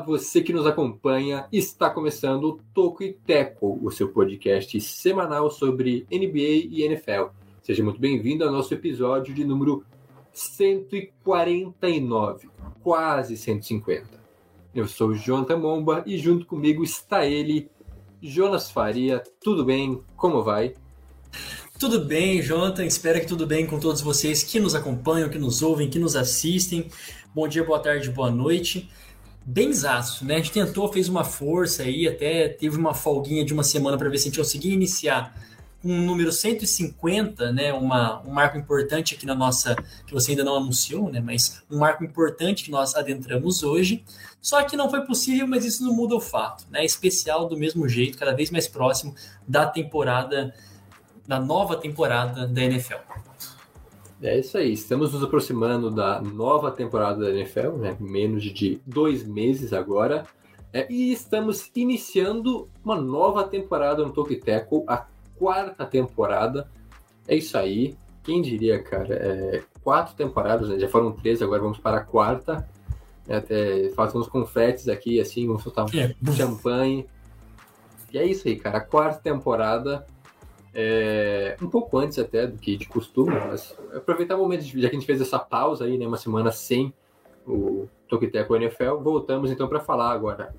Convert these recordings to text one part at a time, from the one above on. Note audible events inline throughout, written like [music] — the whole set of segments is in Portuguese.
você que nos acompanha. Está começando o Toco e Teco, o seu podcast semanal sobre NBA e NFL. Seja muito bem-vindo ao nosso episódio de número 149, quase 150. Eu sou o Jonathan Momba e junto comigo está ele, Jonas Faria. Tudo bem? Como vai? Tudo bem, Jonathan? Espero que tudo bem com todos vocês que nos acompanham, que nos ouvem, que nos assistem. Bom dia, boa tarde, boa noite. Benzaço, né? A gente tentou, fez uma força aí, até teve uma folguinha de uma semana para ver se a gente conseguia iniciar um número 150, né? Uma, um marco importante aqui na nossa, que você ainda não anunciou, né? Mas um marco importante que nós adentramos hoje. Só que não foi possível, mas isso não muda o fato, né? Especial do mesmo jeito, cada vez mais próximo da temporada, da nova temporada da NFL. É isso aí, estamos nos aproximando da nova temporada da NFL, né? menos de dois meses agora, é, e estamos iniciando uma nova temporada no Toque Tackle, a quarta temporada. É isso aí, quem diria, cara? É, quatro temporadas, né? já foram três, agora vamos para a quarta. É, até uns confetes aqui, assim, vamos soltar É. champanhe. E é isso aí, cara, a quarta temporada é, um pouco antes até do que de costume, mas aproveitar o momento, já que a gente fez essa pausa aí, né, uma semana sem o Toqueteco NFL, voltamos então para falar agora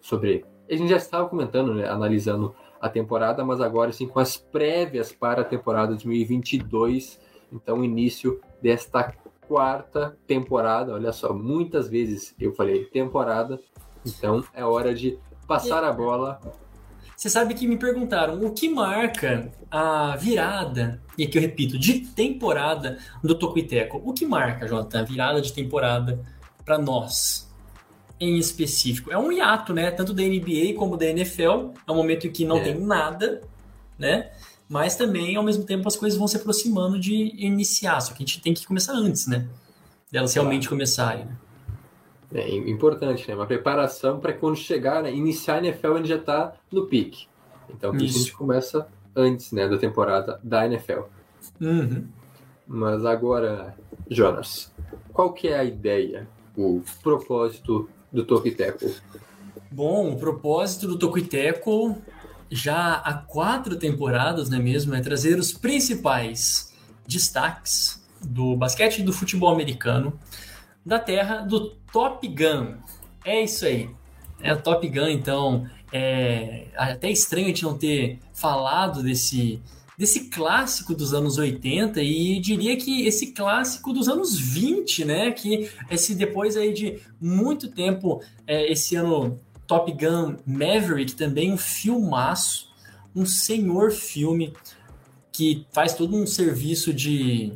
sobre. A gente já estava comentando, né, analisando a temporada, mas agora sim com as prévias para a temporada 2022, então início desta quarta temporada. Olha só, muitas vezes eu falei temporada, então é hora de passar a bola Você sabe que me perguntaram o que marca a virada, e aqui eu repito, de temporada do Tocuiteco. O que marca, Jonathan, a virada de temporada para nós, em específico? É um hiato, né? Tanto da NBA como da NFL. É um momento em que não É. tem nada, né? Mas também, ao mesmo tempo, as coisas vão se aproximando de iniciar. Só que a gente tem que começar antes, né? Delas realmente começarem. né? É importante, né? Uma preparação para quando chegar, né? iniciar a NFL, ele já está no pique. Então, isso a gente começa antes, né, da temporada da NFL. Uhum. Mas agora, Jonas, qual que é a ideia, o propósito do Tackle? Bom, o propósito do Tocuiteco já há quatro temporadas, não é mesmo? É trazer os principais destaques do basquete e do futebol americano da terra do Top Gun. É isso aí. É o Top Gun, então. É até estranho a gente não ter falado desse, desse clássico dos anos 80 e diria que esse clássico dos anos 20, né? Que esse depois aí de muito tempo, é, esse ano Top Gun Maverick também um filmaço, um senhor filme que faz todo um serviço de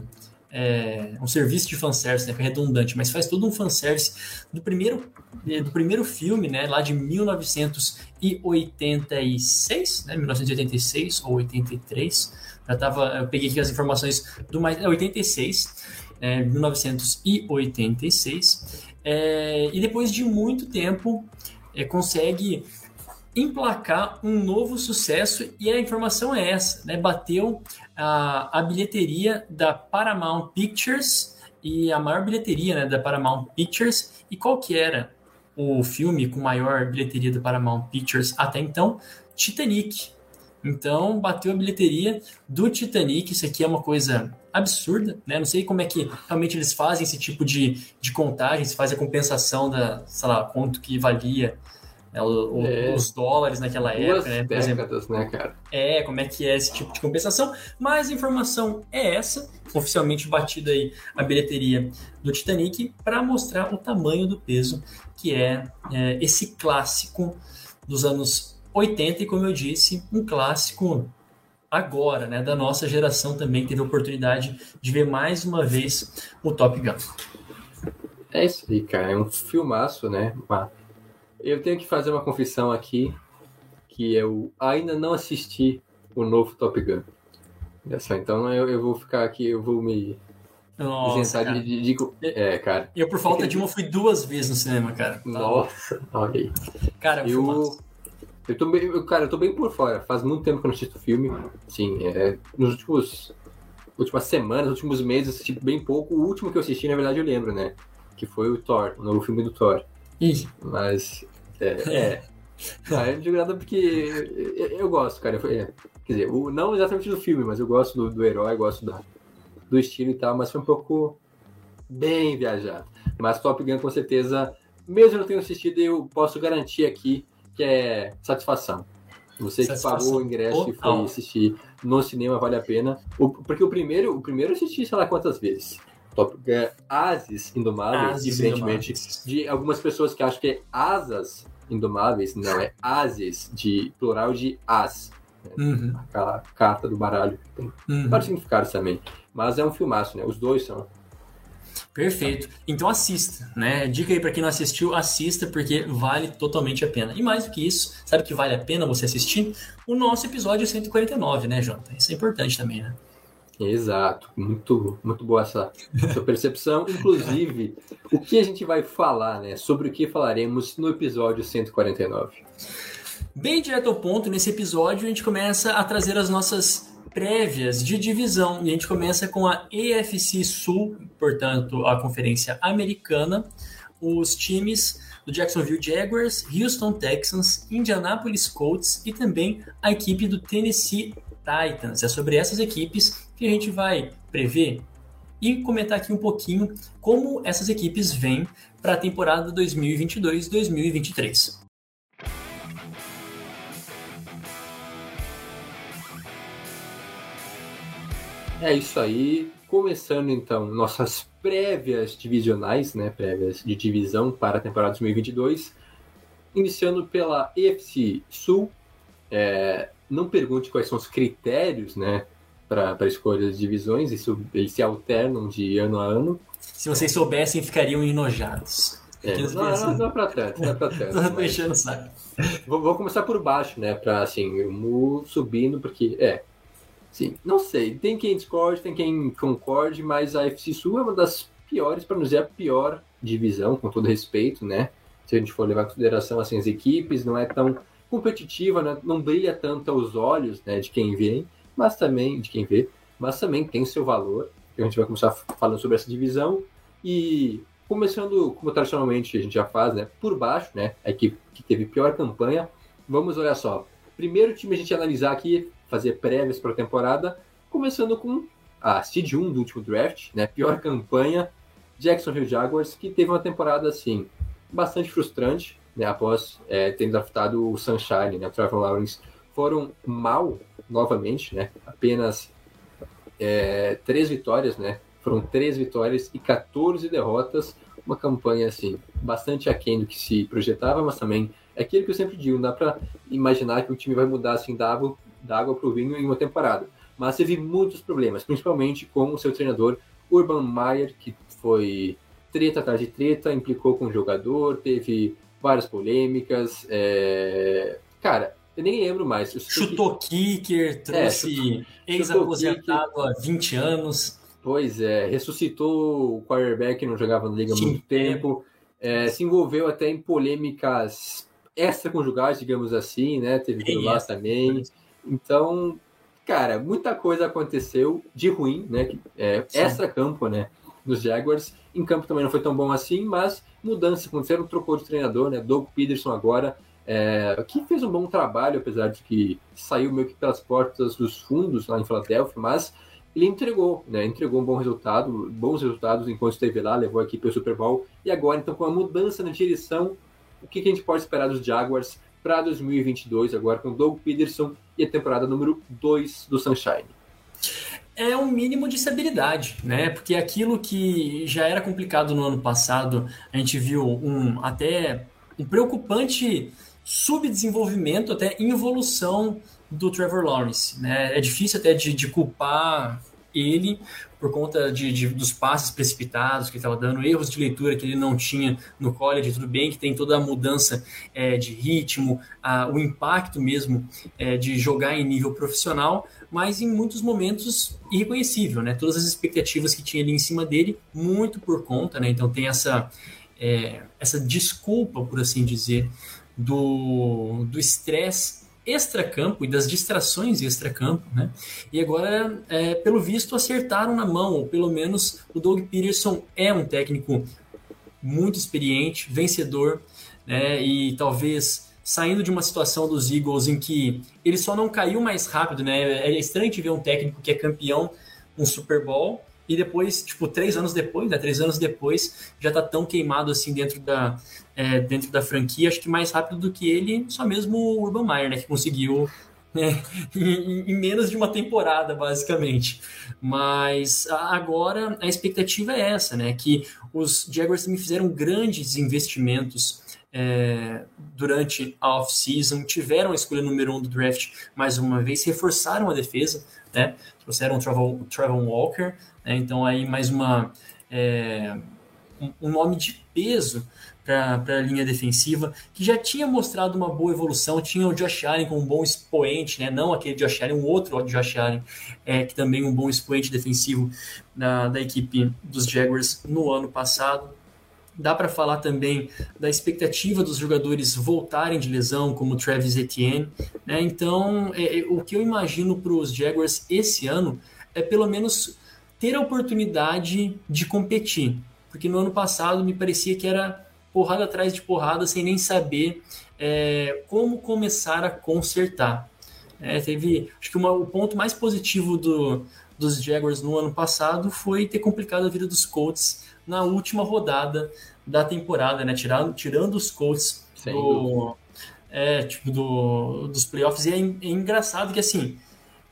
é, um serviço de fanservice, né, que é redundante, mas faz todo um fanservice do primeiro eh, do primeiro filme, né, lá de 1986, né, 1986 ou 83. Já tava, eu peguei aqui as informações do mais, é 86, é, 1986. É, e depois de muito tempo é, consegue emplacar um novo sucesso e a informação é essa, né? Bateu a, a bilheteria da Paramount Pictures e a maior bilheteria né, da Paramount Pictures. E qual que era o filme com maior bilheteria da Paramount Pictures até então? Titanic. Então bateu a bilheteria do Titanic. Isso aqui é uma coisa absurda, né? Não sei como é que realmente eles fazem esse tipo de, de contagem, se faz a compensação da, sei lá, quanto que valia né, o- É. os dólares naquela Duas época, né? Por exemplo, décadas, né, cara? é, como é que é esse tipo de compensação, mas a informação é essa, oficialmente batida aí a bilheteria do Titanic, para mostrar o tamanho do peso que é, é, esse clássico dos anos 80, e como eu disse, um clássico agora, né, da nossa geração também, teve a oportunidade de ver mais uma vez o Top Gun. É isso aí, cara. É um filmaço, né? Uma- Eu tenho que fazer uma confissão aqui, que eu ainda não assisti o novo Top Gun. Olha só, então eu, eu vou ficar aqui, eu vou me Nossa, isentar cara. de, de, de- É, cara. Eu, por falta de uma, fui duas vezes no cinema, cara. Tá Nossa, olha aí. Cara, eu... Eu, eu tô bem, eu, cara, eu tô bem por fora. Faz muito tempo que eu não assisto filme. Sim, é, nos últimos últimas semanas, últimos meses, eu assisti bem pouco. O último que eu assisti, na verdade, eu lembro, né? Que foi o Thor, o novo filme do Thor. Ih, Mas é, é. [laughs] Não, eu não digo nada porque eu, eu gosto, cara. Eu- é, quer dizer, o- não exatamente do filme, mas eu gosto do, do herói, gosto da, do estilo e tal, mas foi um pouco bem viajado. Mas Top Gun, com certeza, mesmo eu não tendo assistido, eu posso garantir aqui que é satisfação. Você que Satisfação pagou o ingresso e total. foi assistir no cinema vale a pena. O- porque o primeiro, o primeiro eu assisti, sei lá quantas vezes. Top Gun Ases Indomáveis, Ases diferentemente Indomáveis. de algumas pessoas que acham que é asas indomáveis, não, é ases, de plural de as, Uhum, aquela carta do baralho. Tem uhum. vários significados também. Mas é um filmaço, né? Os dois são. Perfeito. Então assista, né? Dica aí pra quem não assistiu, assista porque vale totalmente a pena. E mais do que isso, sabe que vale a pena você assistir? O nosso episódio 149, né, Jonathan? Isso é importante também, né? Exato. Muito, muito boa essa, essa percepção. Inclusive, o que a gente vai falar, né? Sobre o que falaremos no episódio 149. Bem direto ao ponto, nesse episódio a gente começa a trazer as nossas prévias de divisão. E a gente começa com a EFC Sul, portanto, a Conferência Americana, os times do Jacksonville Jaguars, Houston Texans, Indianapolis Colts e também a equipe do Tennessee Titans. É sobre essas equipes que a gente vai prever e comentar aqui um pouquinho como essas equipes vêm para a temporada 2022-2023. É isso aí. Começando então nossas prévias divisionais, né? Prévias de divisão para a temporada 2022. Iniciando pela EFC Sul. É, não pergunte quais são os critérios, né? Para escolha de divisões. Isso, eles se alternam de ano a ano. Se vocês soubessem, ficariam enojados. É, não, não, não é para tanto, não é para tanto. [laughs] Mas- mexendo o saco. Vou, vou começar por baixo, né? Pra, assim, mu subindo, porque, é. Sim, não sei. Tem quem discorde, tem quem concorde, mas a FC Sul é uma das piores, para não dizer a pior divisão, com todo respeito, né? Se a gente for levar em consideração, assim, as equipes, não é tão competitiva, né? não brilha tanto aos olhos, né, de quem vê, mas também, de quem vê, mas também tem seu valor. A gente vai começar falando sobre essa divisão e começando, como tradicionalmente a gente já faz, né, por baixo, né, a equipe que teve pior campanha. Vamos olhar só. Primeiro time a gente analisar aqui, fazer prévias para a temporada, começando com a Seed 1 do último draft, né, pior campanha, Jacksonville Jaguars, que teve uma temporada assim bastante frustrante, né, após é, ter draftado o Sunshine, né, o Trevor Lawrence, foram mal novamente, né, apenas é, três vitórias, né, foram três vitórias e 14 derrotas, uma campanha assim bastante aquém do que se projetava, mas também é aquilo que eu sempre digo, não dá para imaginar que o time vai mudar assim da água, da água para o vinho em uma temporada. Mas teve muitos problemas, principalmente com o seu treinador Urban Meyer, que foi treta atrás de treta, implicou com o jogador, teve várias polêmicas. é, Cara, eu nem lembro mais. Sei que- Chutou kicker, trouxe ex-aposentado há 20 anos. Pois é, ressuscitou o quarterback que não jogava na liga há muito tempo, é, se envolveu até em polêmicas extraconjugais, digamos assim, né? Teve aquilo lá também. Então, cara, muita coisa aconteceu de ruim, né? É, extra-campo, né? Nos Jaguars. Em campo também não foi tão bom assim, mas mudanças aconteceram, trocou de treinador, né? Doug Peterson agora, é, que fez um bom trabalho, apesar de que saiu meio que pelas portas dos fundos lá em Filadélfia, mas ele entregou, né? Entregou um bom resultado, bons resultados enquanto esteve lá, levou a equipe ao Super Bowl. E agora, então, com a mudança na direção, o que, que a gente pode esperar dos Jaguars para 2022, agora com Doug Peterson e a temporada número 2 do Sunshine? É um mínimo de estabilidade, né? Porque aquilo que já era complicado no ano passado, a gente viu um até um preocupante subdesenvolvimento, até involução do Trevor Lawrence, né? É difícil até de, de culpar ele, por conta de, de dos passes precipitados que ele estava dando, erros de leitura que ele não tinha no college, tudo bem que tem toda a mudança é, de ritmo, a, o impacto mesmo é, de jogar em nível profissional, mas em muitos momentos irreconhecível, né? Todas as expectativas que tinha ali em cima dele, muito por conta, né? Então tem essa, é, essa desculpa, por assim dizer, do estresse extracampo e das distrações extracampo, né? E agora, é, pelo visto, acertaram na mão, ou pelo menos o Doug Peterson é um técnico muito experiente, vencedor, né? E talvez saindo de uma situação dos Eagles em que ele só não caiu mais rápido, né? É estranho de ver um técnico que é campeão um Super Bowl e depois, tipo, três anos depois, né? Três anos depois, já tá tão queimado assim dentro da, é, dentro da franquia, acho que mais rápido do que ele, só mesmo o Urban Meyer, né? Que conseguiu né, [laughs] em, em, menos de uma temporada, basicamente. Mas agora a expectativa é essa, né? Que os Jaguars também fizeram grandes investimentos é, durante a off-season, tiveram a escolha número um do draft mais uma vez, reforçaram a defesa, né? Trouxeram o Trevor, Walker, né? Então, aí mais uma. É, um nome de peso para a linha defensiva, que já tinha mostrado uma boa evolução, tinha o Josh Allen com um bom expoente, né? não aquele Josh Allen, um outro Josh Allen, é, que também um bom expoente defensivo da, da equipe dos Jaguars no ano passado. Dá para falar também da expectativa dos jogadores voltarem de lesão, como Travis Etienne. Né? Então, é, é, o que eu imagino para os Jaguars esse ano é pelo menos ter a oportunidade de competir. Porque no ano passado me parecia que era porrada atrás de porrada sem nem saber é, como começar a consertar. É, teve, acho que uma, o ponto mais positivo do, dos Jaguars no ano passado foi ter complicado a vida dos Colts na última rodada da temporada, né? Tirando, tirando os Colts do, é, tipo, do, dos playoffs. E é, é engraçado que assim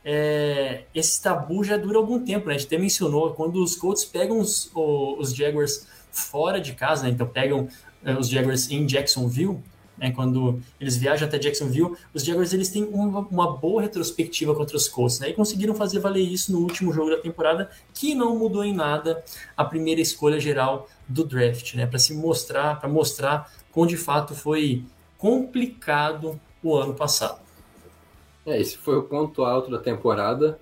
é, esse tabu já dura algum tempo, né? A gente até mencionou, quando os Colts pegam os, os Jaguars fora de casa, né? então pegam é, os Jaguars em Jacksonville, né? quando eles viajam até Jacksonville, os Jaguars eles têm uma, uma, boa retrospectiva contra os Colts, né? e conseguiram fazer valer isso no último jogo da temporada, que não mudou em nada a primeira escolha geral do draft, né? para se mostrar, para mostrar como de fato foi complicado o ano passado. É, esse foi o ponto alto da temporada,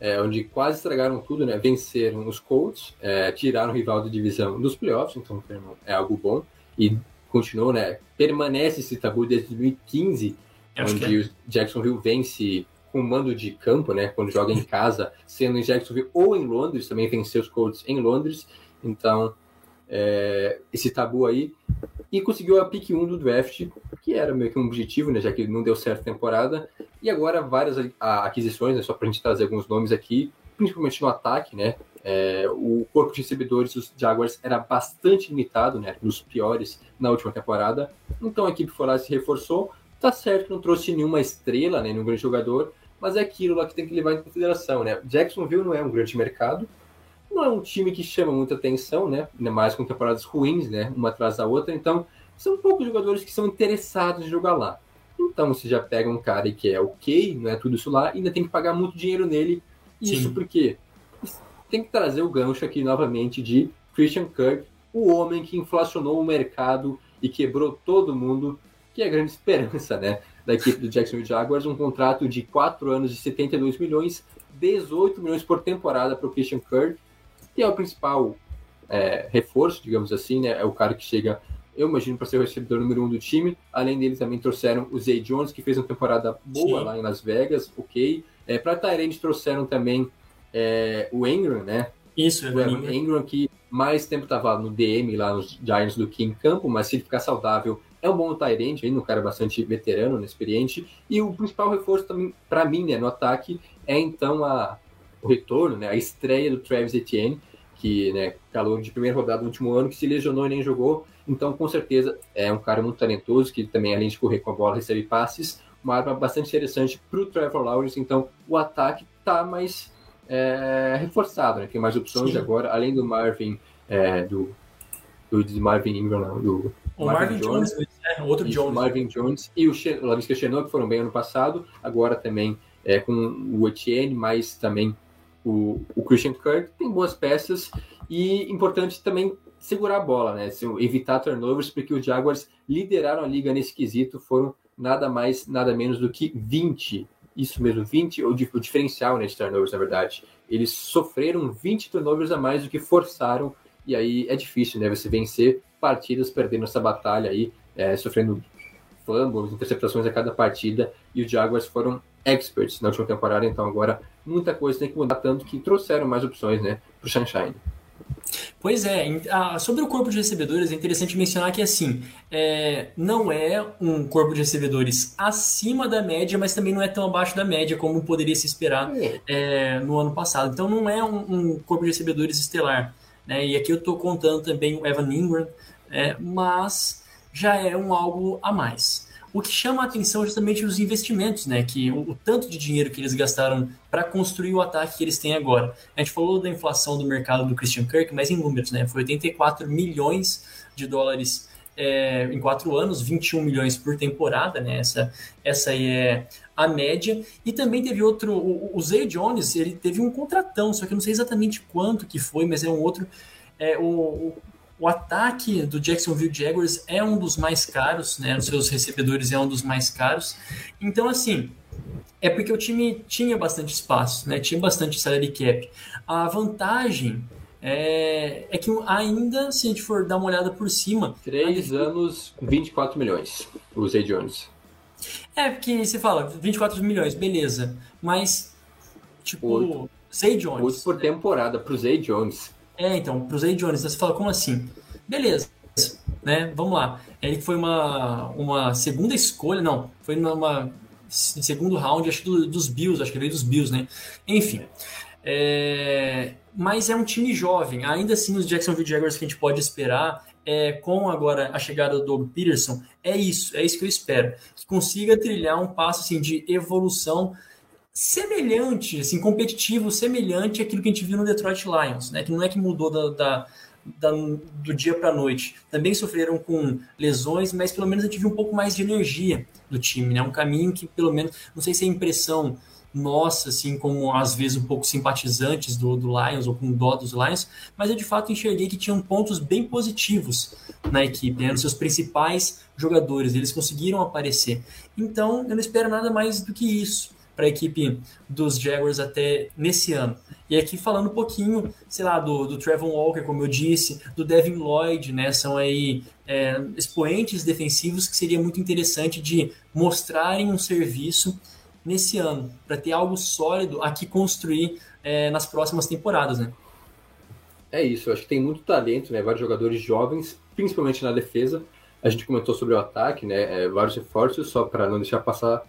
é, onde quase estragaram tudo, né? Venceram os Colts, é, tiraram o rival da divisão dos playoffs, então é algo bom. E continuou, né? Permanece esse tabu desde 2015, Acho onde é. o Jacksonville vence com mando de campo, né? Quando joga em casa, sendo em Jacksonville ou em Londres, também venceu os Colts em Londres. Então, é, esse tabu aí. E conseguiu a pick 1 do draft, que era meio que um objetivo, né? Já que não deu certo a temporada. E agora várias aquisições, né, só para a gente trazer alguns nomes aqui, principalmente no ataque, né? É, o corpo de recebedores dos Jaguars era bastante limitado, né? Nos piores na última temporada. Então a equipe foi lá e se reforçou. Tá certo que não trouxe nenhuma estrela, né? Nenhum grande jogador, mas é aquilo lá que tem que levar em consideração, né? Jacksonville não é um grande mercado, não é um time que chama muita atenção, né? Ainda mais com temporadas ruins, né? Uma atrás da outra. Então, são poucos jogadores que são interessados em jogar lá. Então você já pega um cara que é ok, não é tudo isso lá, e ainda tem que pagar muito dinheiro nele. Isso Sim. porque tem que trazer o gancho aqui novamente de Christian Kirk, o homem que inflacionou o mercado e quebrou todo mundo, que é a grande [laughs] esperança né, da equipe do Jacksonville Jaguars, um contrato de 4 anos de 72 milhões, 18 milhões por temporada para o Christian Kirk, que é o principal é, reforço, digamos assim, né, é o cara que chega eu imagino, para ser o recebedor número um do time. Além dele, também trouxeram o Zay Jones, que fez uma temporada boa Sim. lá em Las Vegas, ok. É, para Tyrande trouxeram também é, o Ingram, né? Isso, o Ingram. Ingram, que mais tempo estava no DM lá nos Giants do que em campo, mas se ele ficar saudável, é um bom Tyrande, ainda um cara bastante veterano, né, experiente. E o principal reforço também, para mim, né, no ataque, é então a, o retorno, né, a estreia do Travis Etienne, que, né, calor de primeira rodada do último ano, que se lesionou e nem jogou. Então, com certeza, é um cara muito talentoso, que também, além de correr com a bola, recebe passes. Uma arma bastante interessante para o Trevor Lawrence. Então, o ataque está mais é, reforçado, né? Tem mais opções Sim. agora, além do Marvin, é, do, do Marvin Ingram, não, do o Marvin, Marvin Jones, Jones é, outro Jones. Marvin Jones e o, Lavisca Chenault, que foram bem ano passado, agora também é, com o Etienne, mas também o, o Christian Kirk tem boas peças e importante também segurar a bola, né? Evitar turnovers, porque os Jaguars lideraram a liga nesse quesito, foram nada mais, nada menos do que 20. Isso mesmo, 20, ou o diferencial né, de turnovers, na verdade. Eles sofreram 20 turnovers a mais do que forçaram, e aí é difícil, né? Você vencer partidas perdendo essa batalha aí, é, sofrendo fumbles, interceptações a cada partida, e os Jaguars foram experts na última temporada, então agora muita coisa tem que mudar, tanto que trouxeram mais opções, né, pro Sunshine. Pois é, sobre o corpo de recebedores é interessante mencionar que assim é, não é um corpo de recebedores acima da média, mas também não é tão abaixo da média como poderia se esperar é, é no ano passado. Então não é um, um corpo de recebedores estelar. Né? E aqui eu estou contando também o Evan Ingram, é, mas já é um algo a mais. O que chama a atenção é justamente os investimentos, né? Que o, o tanto de dinheiro que eles gastaram para construir o ataque que eles têm agora. A gente falou da inflação do mercado do Christian Kirk, mas em números, né? Foi 84 milhões de dólares é, em quatro anos, 21 milhões por temporada, né? Essa, essa aí é a média. E também teve outro, o, o Zay Jones, ele teve um contratão, só que eu não sei exatamente quanto que foi, mas é um outro. É, o, o ataque do Jacksonville Jaguars é um dos mais caros, né? Os seus recebedores é um dos mais caros. Então, assim, é porque o time tinha bastante espaço, né? Tinha bastante salary cap. A vantagem é, é que ainda, se a gente for dar uma olhada por cima... Três anos, 24 milhões, o Zay Jones. É, porque você fala, 24 milhões, beleza. Mas, tipo, Oito. Zay Jones... Oito por temporada pro Zay Jones. É, então, pro Zay Jones, você fala, como assim? Beleza, né? Vamos lá. Ele foi uma, uma segunda escolha, não, foi numa segundo round, acho do, dos Bills, acho que veio dos Bills, né? Enfim. É, mas é um time jovem. Ainda assim, os Jacksonville Jaguars que a gente pode esperar é, com agora a chegada do Doug Peterson, é isso, é isso que eu espero. Que consiga trilhar um passo assim, de evolução semelhante, assim, competitivo, semelhante àquilo que a gente viu no Detroit Lions, né? Que não é que mudou da, da, da do dia para a noite. Também sofreram com lesões, mas pelo menos a gente viu um pouco mais de energia do time, né? Um caminho que pelo menos, não sei se é impressão nossa, assim, como às vezes um pouco simpatizantes do, do Lions ou com dó dos Lions, mas eu de fato enxerguei que tinham pontos bem positivos na equipe, né? Nos seus principais jogadores, eles conseguiram aparecer. Então, eu não espero nada mais do que isso para a equipe dos Jaguars até nesse ano. E aqui falando um pouquinho, sei lá, do, do Trevor Walker, como eu disse, do Devin Lloyd, né? São aí é, expoentes defensivos que seria muito interessante de mostrarem um serviço nesse ano, para ter algo sólido a que construir é, nas próximas temporadas, né? É isso, eu acho que tem muito talento, né? Vários jogadores jovens, principalmente na defesa. A gente comentou sobre o ataque, né? É, vários reforços, só para não deixar passar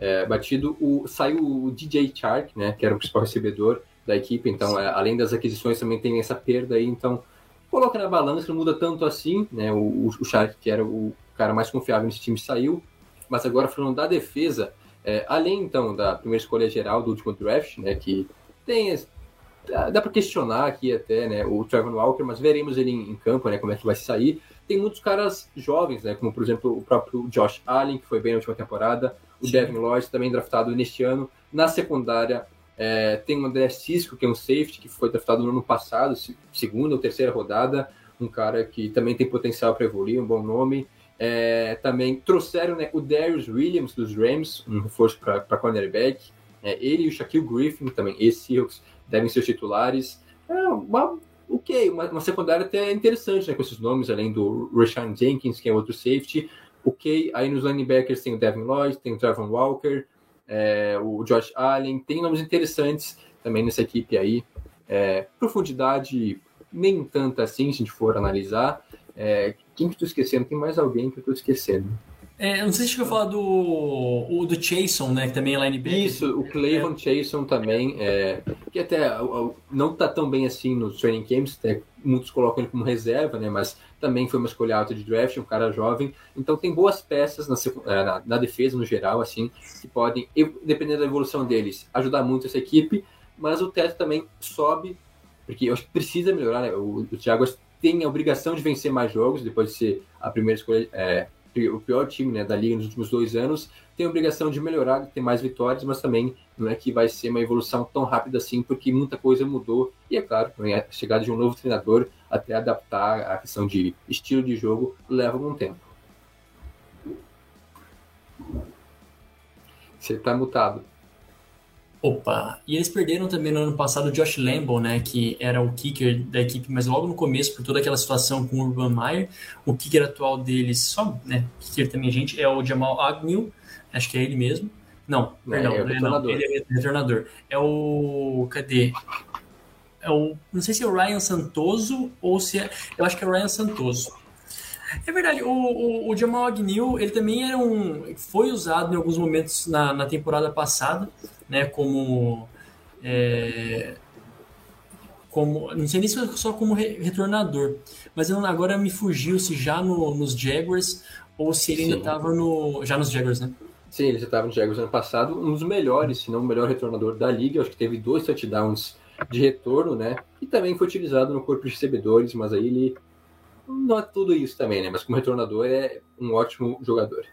é, batido. O, saiu o DJ Chark, né, que era o principal recebedor da equipe, então, é, além das aquisições, também tem essa perda aí, então, coloca na balança, não muda tanto assim, né, o, o Chark, que era o cara mais confiável nesse time, saiu, mas agora falando da defesa, é, além, então, da primeira escolha geral do último draft, né, que tem dá para questionar aqui até, né, o Trevor Walker, mas veremos ele em, em, campo, né, como é que vai sair. Tem muitos caras jovens, né, como por exemplo o próprio Josh Allen, que foi bem na última temporada, o Sim. Devin Lloyd, também draftado neste ano. Na secundária, é, tem o André Cisco, que é um safety, que foi draftado no ano passado, segunda ou terceira rodada, um cara que também tem potencial para evoluir, um bom nome. É, também trouxeram né, o Darius Williams dos Rams, um reforço para cornerback. É, ele e o Shaquille Griffin, também ex-Seahawks, devem ser os titulares. É uma, ok, uma, uma secundária até interessante né, com esses nomes, além do Rashawn Jenkins, que é outro safety. Ok, aí nos linebackers tem o Devin Lloyd, tem o Trevor Walker, é, o Josh Allen, tem nomes interessantes também nessa equipe aí. É, profundidade nem tanta assim, se a gente for analisar. É, quem que eu esquecendo? Tem mais alguém que eu tô esquecendo. É, não sei se eu falar do, o, do Chason, né? Que também é linebacker. Isso, o Cleveland é. Chason também, é, que até não tá tão bem assim nos training camps, muitos colocam ele como reserva, né? Mas também foi uma escolha alta de draft, um cara jovem. Então tem boas peças na, é, na, na defesa no geral, assim, que podem, dependendo da evolução deles, ajudar muito essa equipe. Mas o teto também sobe, porque eu acho que precisa melhorar, né? O, o Jaguars tem a obrigação de vencer mais jogos depois de ser a primeira escolha, é, o pior time né, da liga nos últimos dois anos, tem a obrigação de melhorar, ter mais vitórias, mas também não é que vai ser uma evolução tão rápida assim, porque muita coisa mudou. E é claro, a chegada de um novo treinador, até adaptar a questão de estilo de jogo, leva algum tempo. Você está mutado. Opa! E eles perderam também no ano passado o Josh Lambo, né? Que era o kicker da equipe, mas logo no começo, por toda aquela situação com o Urban Meyer, o kicker atual deles, só, né? Kicker também, gente, é o Jamal Agnew, acho que é ele mesmo. Não, Não, perdão, é não, retornador. ele é retornador. É o. Cadê? É o. Não sei se é o Ryan Santoso ou se é. Eu acho que é o Ryan Santoso. É verdade, o, o, o Jamal Agnew, ele também era um. Foi usado em alguns momentos na, na temporada passada, né? Como. é, como. Não sei nem se foi só como re- retornador, mas eu, agora me fugiu se já no, nos Jaguars ou se ele ainda Sim. estava no. Já nos Jaguars, né? Sim, ele já estava no Jaguars ano passado, um dos melhores, se não o melhor retornador da liga. Acho que teve dois touchdowns de retorno, né? E também foi utilizado no corpo de recebedores, mas aí ele não é tudo isso também, né? Mas como retornador é um ótimo jogador.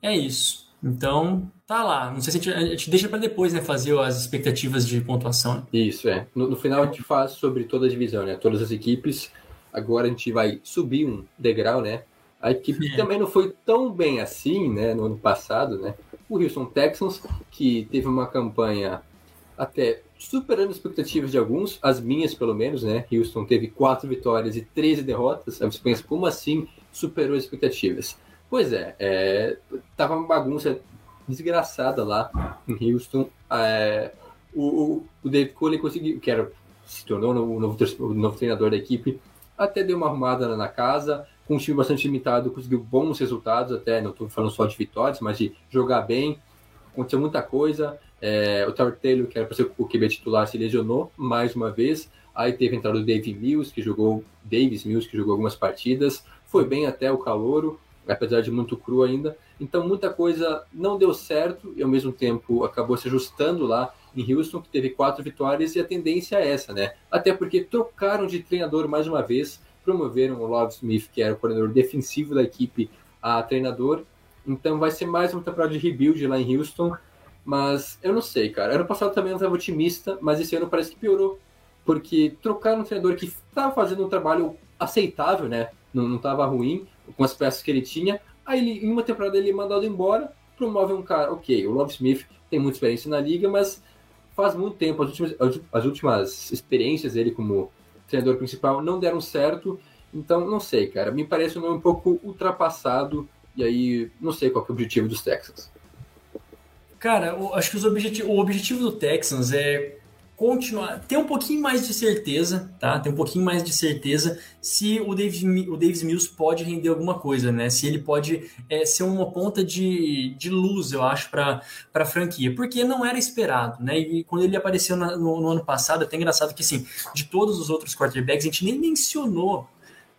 É isso. Então, tá lá. Não sei se a gente, a gente deixa para depois, né? Fazer as expectativas de pontuação. né? Isso, é. No, no final a gente faz sobre toda a divisão, né? Todas as equipes. Agora a gente vai subir um degrau, né? A equipe É. também não foi tão bem assim, né? No ano passado, né? O Houston Texans, que teve uma campanha até superando as expectativas de alguns, as minhas pelo menos, né? Houston teve quatro vitórias e 13 derrotas. Aí você pensa, como assim superou as expectativas? Pois é, é tava uma bagunça desgraçada lá em Houston. É, o, o, Dave Cole conseguiu, que era, se tornou o novo, o novo treinador da equipe, até deu uma arrumada na casa, com um time bastante limitado, conseguiu bons resultados, até não estou falando só de vitórias, mas de jogar bem. Aconteceu muita coisa. É, o Tower Taylor, que era para ser o QB titular, se lesionou mais uma vez. Aí teve a entrada do Dave Mills, que jogou Davis Mills, que jogou algumas partidas. Foi bem até o calouro, apesar de muito cru ainda. Então muita coisa não deu certo e ao mesmo tempo acabou se ajustando lá em Houston, que teve quatro vitórias, e a tendência é essa, né? Até porque trocaram de treinador mais uma vez, promoveram o Love Smith, que era o coordenador defensivo da equipe, a treinador. Então vai ser mais uma temporada de rebuild lá em Houston. Mas eu não sei, cara. Ano passado também eu estava otimista, mas esse ano parece que piorou. Porque trocaram um treinador que estava fazendo um trabalho aceitável, né? Não estava ruim, com as peças que ele tinha. Aí ele, em uma temporada ele é mandado embora, promove um cara, ok, o Love Smith tem muita experiência na liga, mas faz muito tempo, as últimas, as- as últimas experiências dele como treinador principal não deram certo, então não sei, cara, me parece um nome um pouco ultrapassado, e aí não sei qual é o objetivo dos Texans. Cara, acho que o objetivo do Texans é continuar, ter um pouquinho mais de certeza, tá? Ter um pouquinho mais de certeza se o Davis, o Davis Mills pode render alguma coisa, né? Se ele pode é, ser uma ponta de, de luz, eu acho, para a franquia, porque não era esperado, né? E quando ele apareceu na- no, no ano passado, é até engraçado que, assim, de todos os outros quarterbacks, a gente nem mencionou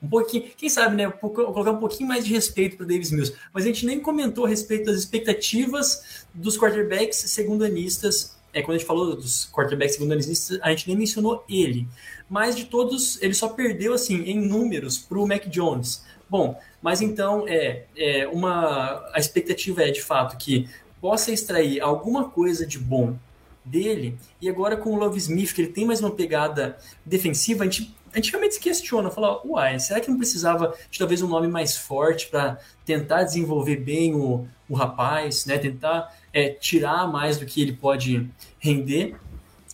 um pouquinho, quem sabe, né? Colocar um pouquinho mais de respeito para Davis Mills, mas a gente nem comentou a respeito das expectativas dos quarterbacks segundanistas. É, quando a gente falou dos quarterbacks segundanistas, a gente nem mencionou ele. Mas de todos, ele só perdeu assim em números para o Mac Jones. Bom, mas então é, é uma a expectativa é de fato que possa extrair alguma coisa de bom dele. E agora com o Love Smith, que ele tem mais uma pegada defensiva, a gente antigamente se questiona, fala, uai, será que não precisava de talvez um nome mais forte para tentar desenvolver bem o, o rapaz, né? Tentar é, tirar mais do que ele pode render.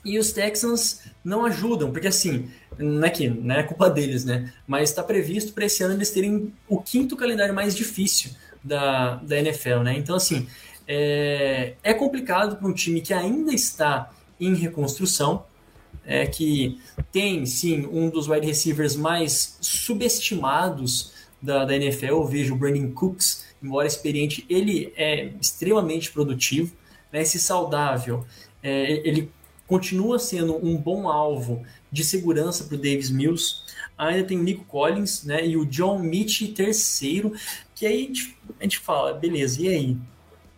E os Texans não ajudam, porque assim, não é que não é culpa deles, né? Mas está previsto para esse ano eles terem o quinto calendário mais difícil da, da NFL, né? Então, assim, é, é complicado para um time que ainda está em reconstrução, é, que tem, sim, um dos wide receivers mais subestimados da, da NFL. Eu vejo o Brandon Cooks, embora experiente, ele é extremamente produtivo, né? Esse saudável, é, ele continua sendo um bom alvo de segurança para o Davis Mills. Ainda tem o Nico Collins né, e o John Mitch terceiro, que aí a gente, a gente fala, beleza, e aí?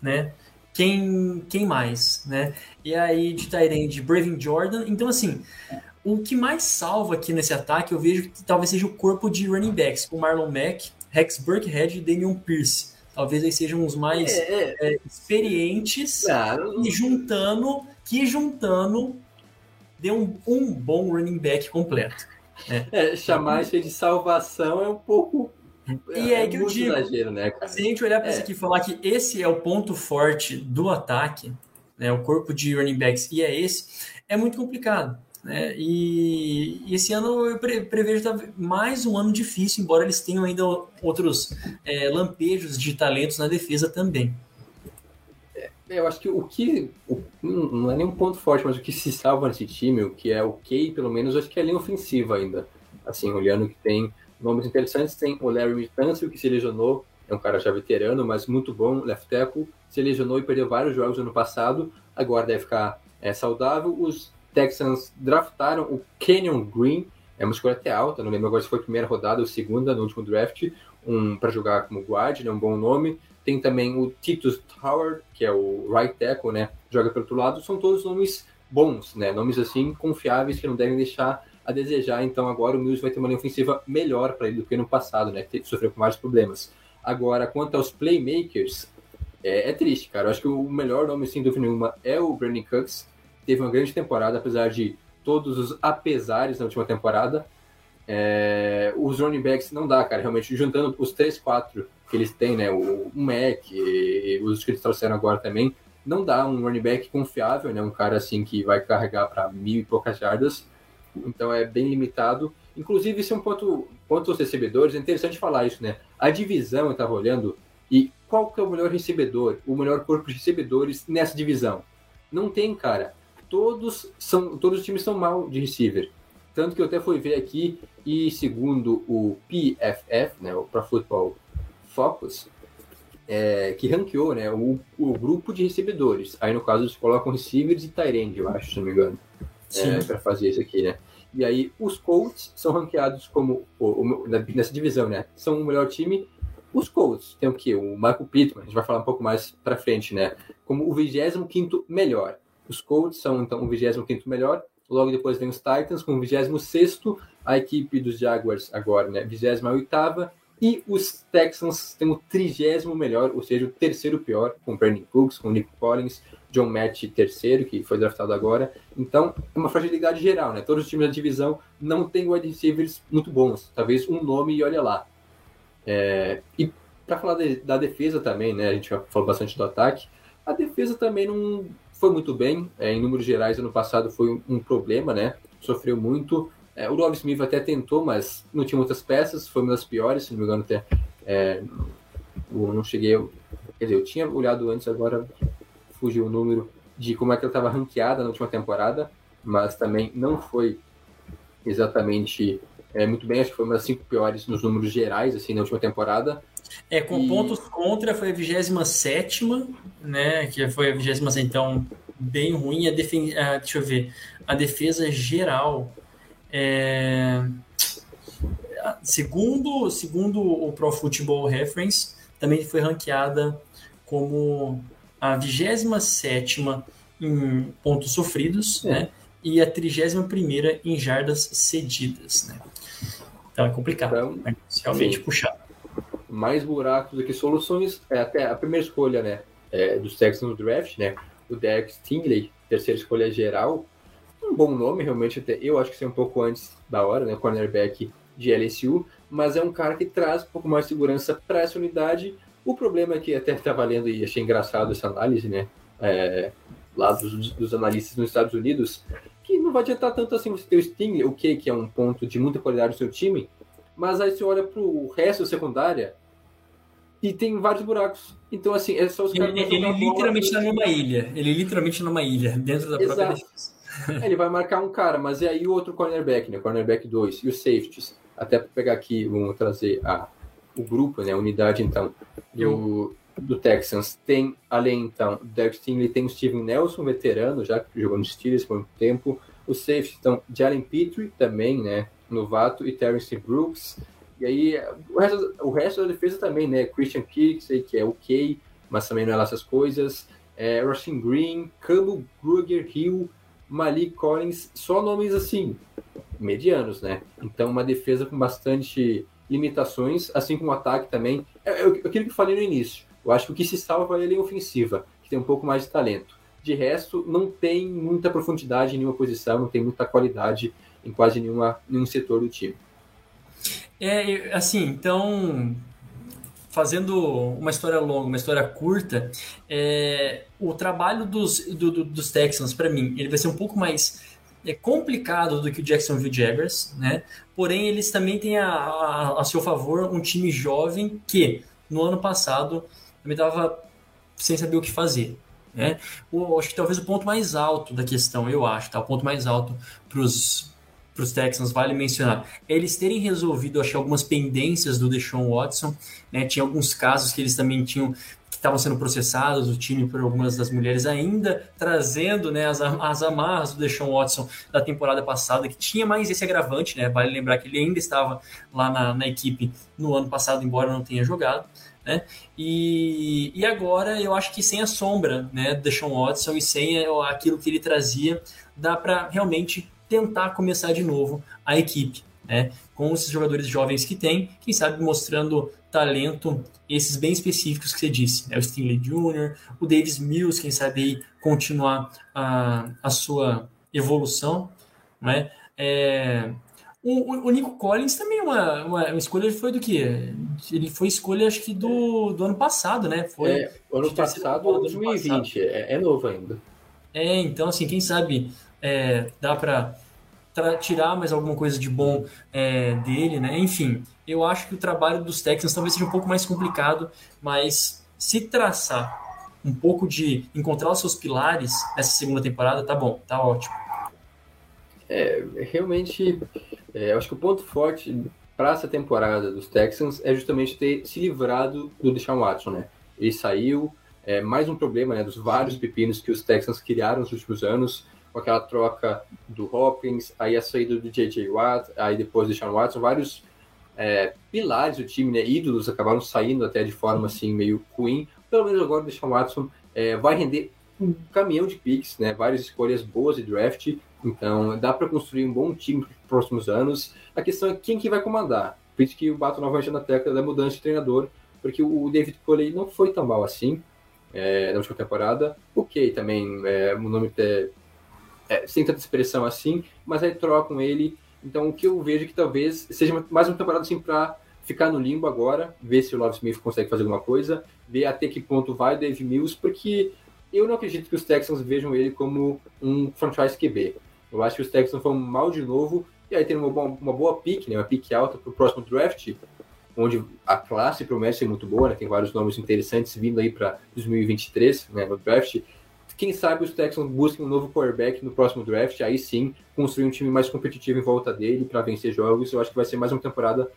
Né? Quem, quem mais? Né? E aí de Tyrande, Braving Jordan. Então, assim, o que mais salva aqui nesse ataque, eu vejo que talvez seja o corpo de running backs, o Marlon Mack Rex Burkhead e Damian Pierce. Talvez eles sejam os mais É, é, experientes Ah, não- e juntando, que juntando deu um, um bom running back completo. é, chamar isso de salvação é um pouco. E é que eu digo, exagero, né, cara? Se a gente olhar para É. isso aqui e falar que esse é o ponto forte do ataque, né, o corpo de running backs, e é esse, é muito complicado. Né? E, e esse ano eu pre- prevejo mais um ano difícil, embora eles tenham ainda outros é, lampejos de talentos na defesa também. Eu acho que o que. o- não é nem um ponto forte, mas o que se salva nesse time, o que é ok, pelo menos, acho que é a linha ofensiva ainda. Assim, olhando que tem nomes interessantes, tem o Larry Tunsil, que se lesionou, é um cara já veterano, mas muito bom, left tackle, se lesionou e perdeu vários jogos no ano passado, agora deve ficar é, saudável. Os Texans draftaram o Kenyon Green, é uma escolha até alta, não lembro agora se foi primeira rodada ou segunda no último draft, um para jogar como guard, né, um bom nome. Tem também o Titus Howard, que é o right tackle, né? Joga pelo outro lado. São todos nomes bons, né? Nomes assim confiáveis que não devem deixar a desejar. Então agora o Mills vai ter uma linha ofensiva melhor para ele do que no passado, né? Que sofreu com vários problemas. Agora, quanto aos playmakers, é, é triste, cara. Eu acho que o melhor nome, sem dúvida nenhuma, é o Brandon Cooks. Teve uma grande temporada, apesar de todos os apesares na última temporada. É, os running backs não dá, cara. Realmente, juntando os 3, 4 que eles têm, né? O, o Mac e os que eles trouxeram agora também, não dá um running back confiável, né? Um cara assim que vai carregar para mil e poucas jardas. Então é bem limitado. Inclusive, isso é um ponto. Quanto aos recebedores, é interessante falar isso, né? A divisão eu estava olhando e qual que é o melhor recebedor, o melhor corpo de recebedores nessa divisão? Não tem, cara. Todos são, todos os times são mal de receiver. Tanto que eu até fui ver aqui e segundo o PFF, né, o Pro Football Focus, é, que ranqueou né, o, o grupo de recebedores. Aí no caso eles colocam receivers e tight end, eu acho, se não me engano, Sim. é, para fazer isso aqui, né? E aí os Colts são ranqueados como o, o- nessa divisão, né? São o melhor time. Os Colts tem o quê? O Michael Pittman, a gente vai falar um pouco mais para frente, né? Como o 25 melhor. Os Colts são então o 25 melhor. Logo depois vem os Titans com o 26 a equipe dos Jaguars agora, né? 28 e os Texans têm o trigésimo melhor, ou seja, o terceiro pior, com Brandon Cooks, com Nick Collins, John Matt terceiro, que foi draftado agora. Então, é uma fragilidade geral, né? Todos os times da divisão não têm wide receivers muito bons. Talvez um nome e olha lá. É, e para falar de- da defesa também, né? A gente falou bastante do ataque. A defesa também não foi muito bem. É, em números gerais, ano passado foi um, um problema, né? Sofreu muito. É, o Love Smith até tentou, mas não tinha muitas peças. Foi uma das piores, se não me engano, até. É, eu não cheguei. Quer dizer, eu tinha olhado antes, agora fugiu o número de como é que ela estava ranqueada na última temporada, mas também não foi exatamente é, muito bem. Acho que foi uma das cinco piores nos números gerais, assim, na última temporada. É, com E- pontos contra foi a 27 né? Que foi a 27 então bem ruim. A defen... ah, deixa eu ver. A defesa geral. É... Segundo, segundo o Pro Football Reference, também foi ranqueada como a 27 em pontos sofridos, É. né? E a 31 em jardas cedidas, né? Então é complicado. Então, é realmente sim. puxado. mais buracos do que soluções. É até a primeira escolha, né, é, dos Texans no draft, né, o Derek Stingley, terceira escolha geral, um bom nome, realmente, até eu acho que ser um pouco antes da hora, né, cornerback de LSU, mas é um cara que traz um pouco mais de segurança para essa unidade. O problema é que até estava lendo e achei engraçado essa análise, né, é, lá dos, dos analistas nos Estados Unidos, que não vai adiantar tanto assim você ter o Stingley, o que que é um ponto de muita qualidade no seu time, mas aí você olha pro resto da secundária e tem vários buracos. Então, assim, é só os caras Ele, ele literalmente porque- tá numa ilha. Ele literalmente numa ilha, dentro da própria Exato. defesa. É, ele vai marcar um cara, mas e aí o outro cornerback, né? Cornerback 2 e os safeties. Até para pegar aqui, vamos trazer a, o grupo, né? A unidade, então, do, do Texans. Tem, além, então, do Derek Stingley, tem o Steven Nelson, veterano, já que jogou no Steelers por muito tempo. Os safeties, então, Jalen Petrie, também, né? Novato, e Terrence Brooks. E aí, o resto, o resto da defesa também, né? Christian Kirk, sei que é ok, mas também não é lá essas coisas. É, Rustin Green, Campbell Gruger Hill, Malik Collins, só nomes assim, medianos, né? Então, uma defesa com bastante limitações, assim como o ataque também. É, é aquilo que eu falei no início. Eu acho que o que se salva é a linha ofensiva, que tem um pouco mais de talento. De resto, não tem muita profundidade em nenhuma posição, não tem muita qualidade em quase nenhuma, nenhum setor do time. É, assim, então, fazendo uma história longa, uma história curta, é, o trabalho dos, do, do, dos Texans, para mim, ele vai ser um pouco mais é, complicado do que o Jacksonville Jaguars, né? Porém, eles também têm a, a, a seu favor um time jovem que, no ano passado, também estava sem saber o que fazer. Né? O, acho que talvez o ponto mais alto da questão, eu acho, tá? o ponto mais alto para os Texans, vale mencionar, é eles terem resolvido, acho algumas pendências do Deshaun Watson, né? tinha alguns casos que eles também tinham estavam sendo processados, o time por algumas das mulheres ainda trazendo né, as, as amarras do Deshaun Watson da temporada passada, que tinha mais esse agravante, né? Vale lembrar que ele ainda estava lá na, na equipe no ano passado, embora não tenha jogado. Né? E, e agora eu acho que sem a sombra né, do Deshaun Watson e sem aquilo que ele trazia, dá para realmente tentar começar de novo a equipe. Né? Com esses jogadores jovens que tem, quem sabe mostrando talento, esses bem específicos que você disse, né? o Stingley Jr., o Davis Mills, quem sabe continuar a, a sua evolução. Né? É, o, o, Nico Collins também é uma, uma, uma, escolha foi do que? Ele foi escolha, acho que do, do ano passado, né? Foi, é, ano passado, 2020, é, é, novo ainda. É, então, assim, quem sabe é, dá para tirar mais alguma coisa de bom é, dele, né? Enfim, eu acho que o trabalho dos Texans talvez seja um pouco mais complicado, mas se traçar um pouco de encontrar os seus pilares nessa segunda temporada, tá bom, tá ótimo. É, realmente, é, eu acho que o ponto forte para essa temporada dos Texans é justamente ter se livrado do Deshaun Watson, né? Ele saiu, é, mais um problema, né, dos vários pepinos que os Texans criaram nos últimos anos, com aquela troca do Hopkins, aí a saída do J.J. Watt, aí depois do Deshaun Watson, vários é, pilares do time, né, ídolos, acabaram saindo até de forma assim meio ruim. Pelo menos agora o Deshaun Watson é, vai render um caminhão de picks, né, várias escolhas boas de draft, então, dá para construir um bom time para os próximos anos. A questão é quem que vai comandar. Por isso que eu bato novamente na tecla da mudança de treinador, porque o David Coley não foi tão mal assim é, na última temporada. Ok, também, é, o nome é, é, sem tanta expressão assim, mas aí trocam ele. Então, o que eu vejo é que talvez seja mais uma temporada assim para ficar no limbo agora, ver se o Love Smith consegue fazer alguma coisa, ver até que ponto vai o Dave Mills, porque eu não acredito que os Texans vejam ele como um franchise QB. Eu acho que os Texans vão mal de novo, e aí tem uma boa, uma boa pick, né, uma pick alta para o próximo draft, onde a classe promete ser muito boa, né, tem vários nomes interessantes vindo aí para 2023 né, no draft. Quem sabe os Texans busquem um novo quarterback no próximo draft, aí sim construir um time mais competitivo em volta dele para vencer jogos. Eu acho que vai ser mais uma temporada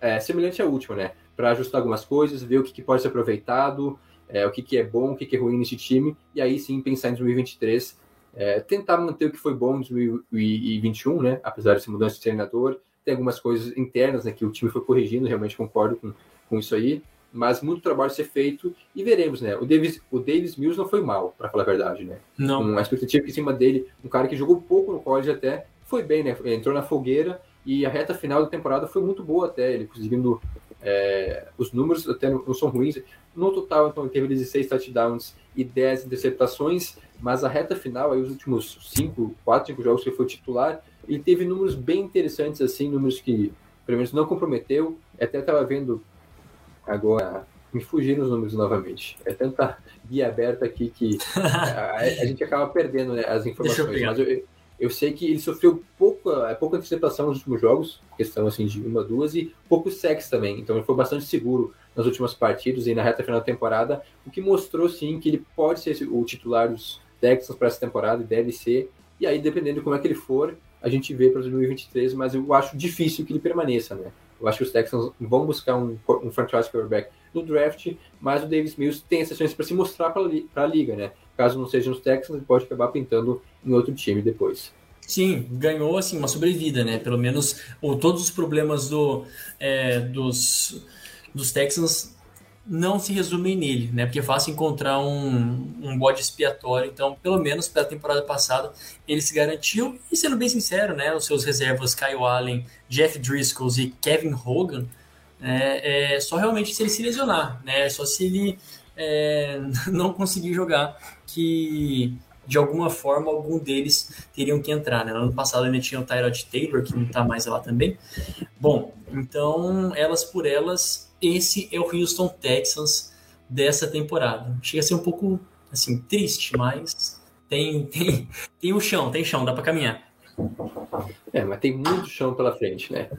é, semelhante à última, né? Para ajustar algumas coisas, ver o que, que pode ser aproveitado, é, o que, que é bom, o que, que é ruim nesse time, e aí sim pensar em 2023 é, tentar manter o que foi bom em 2021, né? Apesar dessa mudança de treinador, tem algumas coisas internas né, que o time foi corrigindo, realmente concordo com, com isso aí, mas muito trabalho a ser feito e veremos, né? O Davis, o Davis Mills não foi mal, para falar a verdade, né? Não. Uma expectativa em cima dele, um cara que jogou pouco no college até, foi bem, né? Entrou na fogueira e a reta final da temporada foi muito boa até, ele conseguindo é, os números até não, não, são ruins. No total, então, ele teve 16 touchdowns e 10 interceptações, mas a reta final, aí, os últimos 5, 4, 5 jogos que ele foi titular, ele teve números bem interessantes, assim, números que, pelo menos, não comprometeu. Até estava vendo agora, me fugiram os números novamente. É tanta guia aberta aqui que a, a gente acaba perdendo né, as informações. Mas eu, eu sei que ele sofreu pouca, pouca antecipação nos últimos jogos, questão assim de uma, duas, e pouco sexo também. Então ele foi bastante seguro nas últimas partidas e na reta final da temporada, o que mostrou sim que ele pode ser o titular dos Texans para essa temporada e deve ser. E aí, dependendo de como é que ele for, a gente vê para 2023, mas eu acho difícil que ele permaneça, né? Eu acho que os Texans vão buscar um, um franchise quarterback no draft, mas o Davis Mills tem exceções para se mostrar para a liga, né? Caso não seja nos Texans, ele pode acabar pintando em outro time depois. Sim, ganhou assim uma sobrevida, né? Pelo menos ou todos os problemas do, é, dos, dos Texans não se resumem nele, né? Porque é fácil encontrar um, um bode expiatório. Então, pelo menos pela temporada passada, ele se garantiu. E sendo bem sincero, né? Os seus reservas Kyle Allen, Jeff Driscoll e Kevin Hogan É, é só realmente se ele se lesionar, né? Só se ele é, [laughs] não conseguir jogar que de alguma forma algum deles teriam que entrar. Né? No ano passado ainda tinha o Tyrod Taylor, que não está mais lá também. Bom, então elas por elas, esse é o Houston Texans dessa temporada. Chega a ser um pouco assim triste, mas tem tem tem o chão, tem chão, dá para caminhar. É, mas tem muito chão pela frente, né?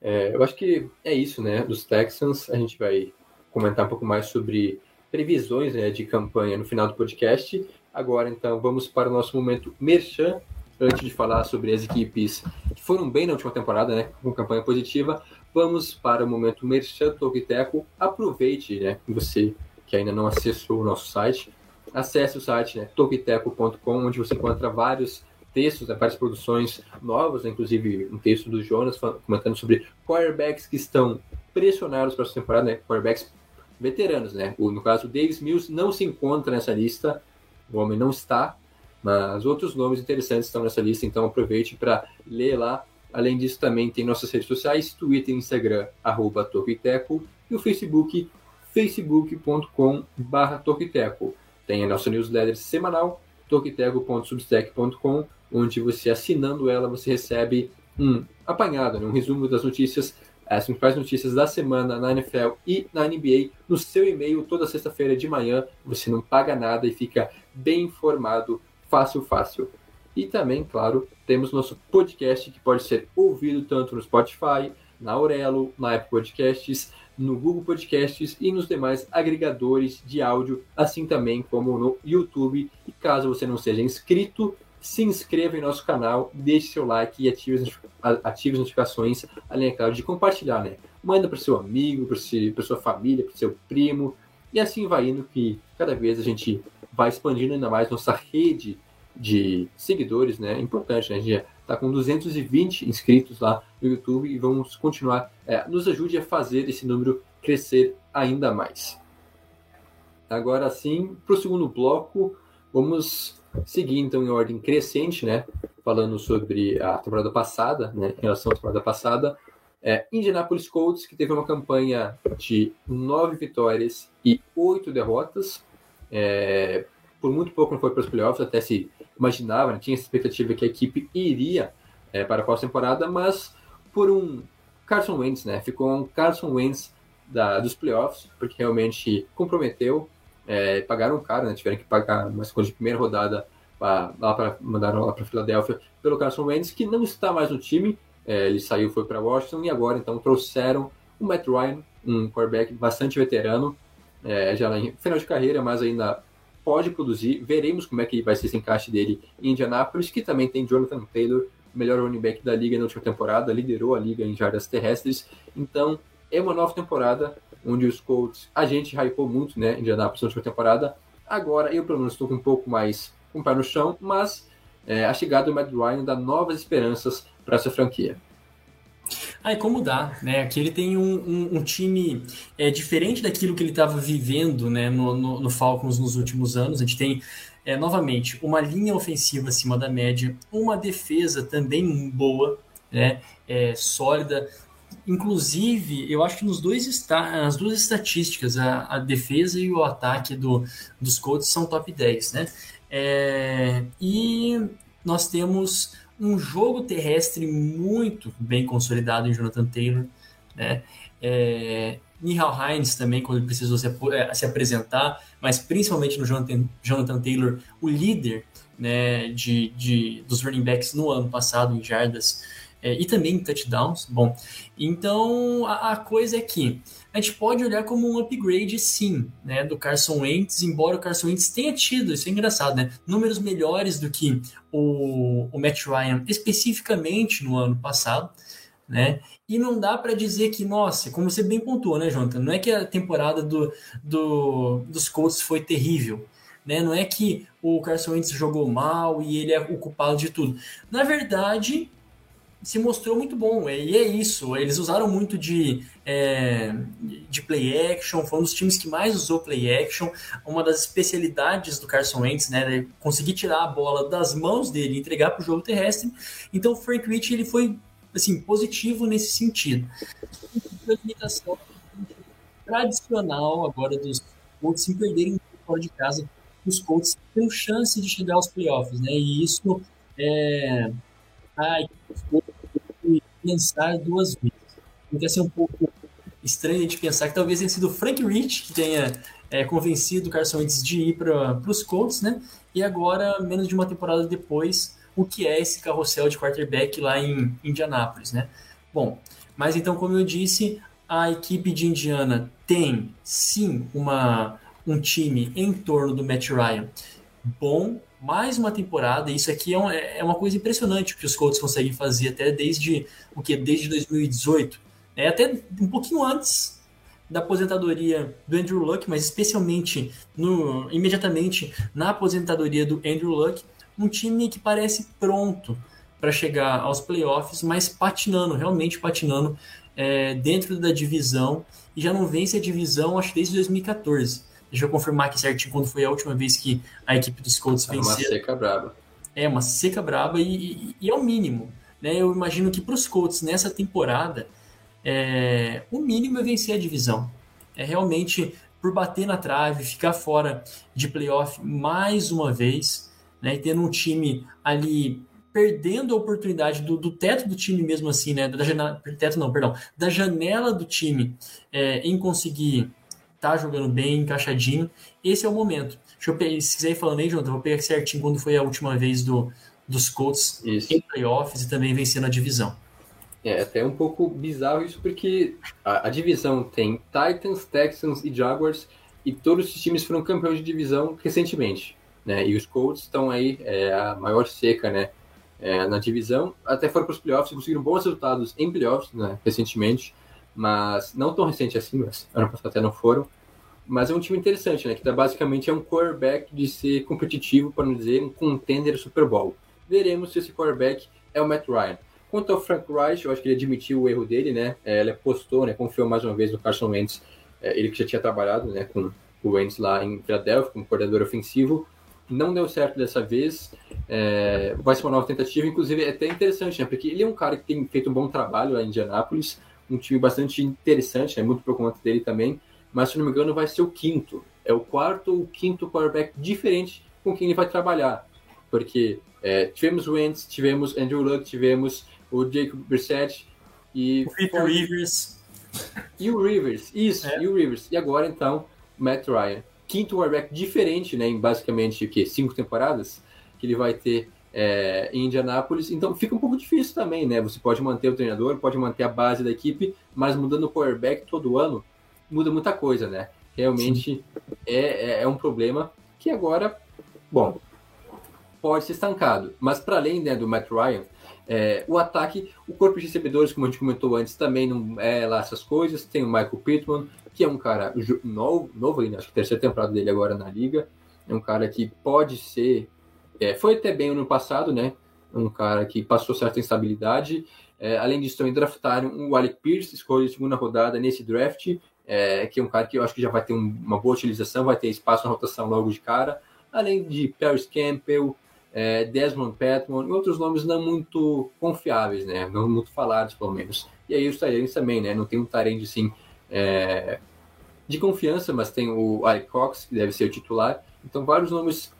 É, eu acho que é isso, né? Dos Texans, a gente vai comentar um pouco mais sobre previsões né, de campanha no final do podcast. Agora, então, vamos para o nosso momento merchan, antes de falar sobre as equipes que foram bem na última temporada, né, com campanha positiva. Vamos para o momento merchan Tokiteco. Aproveite, né, você que ainda não acessou o nosso site, acesse o site né, tokiteco.com, onde você encontra vários textos, né, várias produções novas, né, inclusive um texto do Jonas comentando sobre quarterbacks que estão pressionados para essa temporada, né, quarterbacks veteranos, né? No caso, o Davis Mills não se encontra nessa lista, o homem não está, mas outros nomes interessantes estão nessa lista, então aproveite para ler lá. Além disso, também tem nossas redes sociais, Twitter Instagram, arroba Torquiteco, e o Facebook, facebook.com.br Torquiteco. Tem a nossa newsletter semanal, torquiteco.substack.com, onde você assinando ela, você recebe um apanhado, né, um resumo das notícias, as principais notícias da semana na NFL e na NBA no seu e-mail toda sexta-feira de manhã. Você não paga nada e fica bem informado, fácil, fácil. E também, claro, temos nosso podcast que pode ser ouvido tanto no Spotify, na Aurelo, na Apple Podcasts, no Google Podcasts e nos demais agregadores de áudio, assim também como no YouTube. E caso você não seja inscrito, se inscreva em nosso canal, deixe seu like e ative as, notificações, além, é claro, de compartilhar, né? Manda para seu amigo, para sua família, para seu primo, e assim vai indo que cada vez a gente vai expandindo ainda mais nossa rede de seguidores, né? Importante, né? A gente está com 220 inscritos lá no YouTube e vamos continuar. É, nos ajude a fazer esse número crescer ainda mais. Agora sim, para o segundo bloco, vamos seguir então em ordem crescente, né? Falando sobre a temporada passada, né? Em relação à temporada passada, é, Indianapolis Colts, que teve uma campanha de nove vitórias e oito derrotas. É, por muito pouco não foi para os playoffs, até se imaginava, né, tinha essa expectativa que a equipe iria é, para a pós-temporada, mas por um Carson Wentz, né? Ficou um Carson Wentz da, dos playoffs, porque realmente comprometeu, é, pagaram caro, né? Tiveram que pagar uma escolha de primeira rodada pra, lá para mandaram lá para Filadélfia pelo Carson Wentz, que não está mais no time. É, ele saiu, foi para Washington e agora então trouxeram o Matt Ryan, um quarterback bastante veterano, é, já em final de carreira, mas ainda pode produzir. Veremos como é que vai ser esse encaixe dele em Indianapolis, que também tem Jonathan Taylor, melhor running back da liga na última temporada, liderou a liga em jardas terrestres. Então, é uma nova temporada onde os Colts, a gente hypou muito, né, Indianapolis na última temporada. Agora, eu pelo menos estou com um pouco mais com o pé no chão, mas é, a chegada do Matt Ryan dá novas esperanças para essa franquia. Ah, e como dá, né? Aqui ele tem um, um, um time é, diferente daquilo que ele estava vivendo né, no, no, no, Falcons nos últimos anos. A gente tem, é, novamente, uma linha ofensiva acima da média, uma defesa também boa, né, é, sólida. Inclusive, eu acho que nos dois está, as duas estatísticas, a, a defesa e o ataque do, dos Colts são top 10, né? É, e nós temos um jogo terrestre muito bem consolidado em Jonathan Taylor, né? É, Nihal Hines também, quando ele precisou se, é, se, apresentar, mas principalmente no Jonathan, Jonathan Taylor, o líder né, de, de, dos running backs no ano passado em jardas é, e também em touchdowns. Bom, então a, a, coisa é que a gente pode olhar como um upgrade, sim, né, do Carson Wentz, embora o Carson Wentz tenha tido, isso é engraçado, né, números melhores do que o, o Matt Ryan, especificamente no ano passado, né? E não dá para dizer que, nossa, como você bem pontuou, né, Jonathan? Não é que a temporada do, do, dos Colts foi terrível, né? Não é que o Carson Wentz jogou mal e ele é o culpado de tudo. Na verdade, se mostrou muito bom. E é isso. Eles usaram muito de, é, de play action. Foi um dos times que mais usou play action. Uma das especialidades do Carson Wentz, né? Conseguir tirar a bola das mãos dele e entregar para o jogo terrestre. Então o Frank Rich ele foi assim, positivo nesse sentido. A limitação tradicional agora dos Colts se perderem fora de casa, os Colts têm chance de chegar aos playoffs, né? E isso é pensar duas vezes. Então, ser um pouco estranho de pensar que talvez tenha sido o Frank Rich que tenha é, convencido o Carson Wentz de ir para os Colts, né? E agora, menos de uma temporada depois, o que é esse carrossel de quarterback lá em Indianápolis, né? Bom, mas então, como eu disse, a equipe de Indiana tem sim uma, um time em torno do Matt Ryan bom, mais uma temporada. Isso aqui é, um, é uma coisa impressionante que os Colts conseguem fazer até desde o que desde 2018, é até um pouquinho antes da aposentadoria do Andrew Luck, mas especialmente no imediatamente na aposentadoria do Andrew Luck, um time que parece pronto para chegar aos playoffs, mas patinando, realmente patinando é, dentro da divisão e já não vence a divisão, acho desde 2014. Deixa eu confirmar aqui certinho quando foi a última vez que a equipe dos Colts venceu. É uma seca braba. É, uma seca braba e, e, e é o mínimo. Né? Eu imagino que para os Colts nessa temporada, é, o mínimo é vencer a divisão. É realmente por bater na trave, ficar fora de playoff mais uma vez, né? E tendo um time ali perdendo a oportunidade do, do, teto do time mesmo assim, né? Da janela, teto não, perdão, da janela do time é, em conseguir tá jogando bem, encaixadinho. Esse é o momento. Deixa eu pegar, se quiser ir falando aí, Jonathan, eu vou pegar certinho quando foi a última vez do, dos Colts Isso. em playoffs e também vencendo a divisão. É até um pouco bizarro isso, porque a, a, divisão tem Titans, Texans e Jaguars, e todos esses times foram campeões de divisão recentemente. Né? E os Colts estão aí, é, a maior seca né? É, na divisão, até foram para os playoffs, conseguiram bons resultados em playoffs né? recentemente, mas não tão recente assim, mas ano passado até não foram. Mas é um time interessante, né? Que tá, basicamente é um quarterback de ser competitivo, para não dizer um contender Super Bowl. Veremos se esse quarterback é o Matt Ryan. Quanto ao Frank Reich, eu acho que ele admitiu o erro dele, né? É, ele apostou, né? Confiou mais uma vez no Carson Wentz, é, ele que já tinha trabalhado, né? Com o Wentz lá em Philadelphia como coordenador ofensivo. Não deu certo dessa vez. É, vai ser uma nova tentativa, inclusive é até interessante, né? Porque ele é um cara que tem feito um bom trabalho lá em Indianápolis, um time bastante interessante, né? Muito por conta dele também mas se não me engano vai ser o quinto. É o quarto ou quinto quarterback diferente com quem ele vai trabalhar. Porque é, tivemos Wentz, tivemos Andrew Luck, tivemos o Jacob Brissett e... O Peter Rivers. E o Rivers, isso, é. e o Rivers. E agora, então, Matt Ryan. Quinto quarterback diferente, né, em basicamente, o quê? Cinco temporadas que ele vai ter é, em Indianápolis. Então, fica um pouco difícil também, né? Você pode manter o treinador, pode manter a base da equipe, mas mudando o quarterback todo ano, muda muita coisa, né? Realmente é, é, é, um problema que agora, bom, pode ser estancado. Mas para além né, do Matt Ryan, é, o ataque, o corpo de recebedores, como a gente comentou antes, também não é lá essas coisas. Tem o Michael Pittman, que é um cara novo, novo ainda, acho que terceira temporada dele agora na liga. É um cara que pode ser. É, foi até bem ano passado, né? Um cara que passou certa instabilidade. É, além disso, também draftaram o Alec Pierce, escolha de segunda rodada nesse draft, é, que é um cara que eu acho que já vai ter um, uma boa utilização, vai ter espaço na rotação logo de cara, além de Paris Campbell, é, Desmond Patman e outros nomes não muito confiáveis, né? Não muito falados, pelo menos. E aí os Tyrants também, né? Não tem um Tyrant, assim, é, de confiança, mas tem o Alec Cox, que deve ser o titular. Então, vários nomes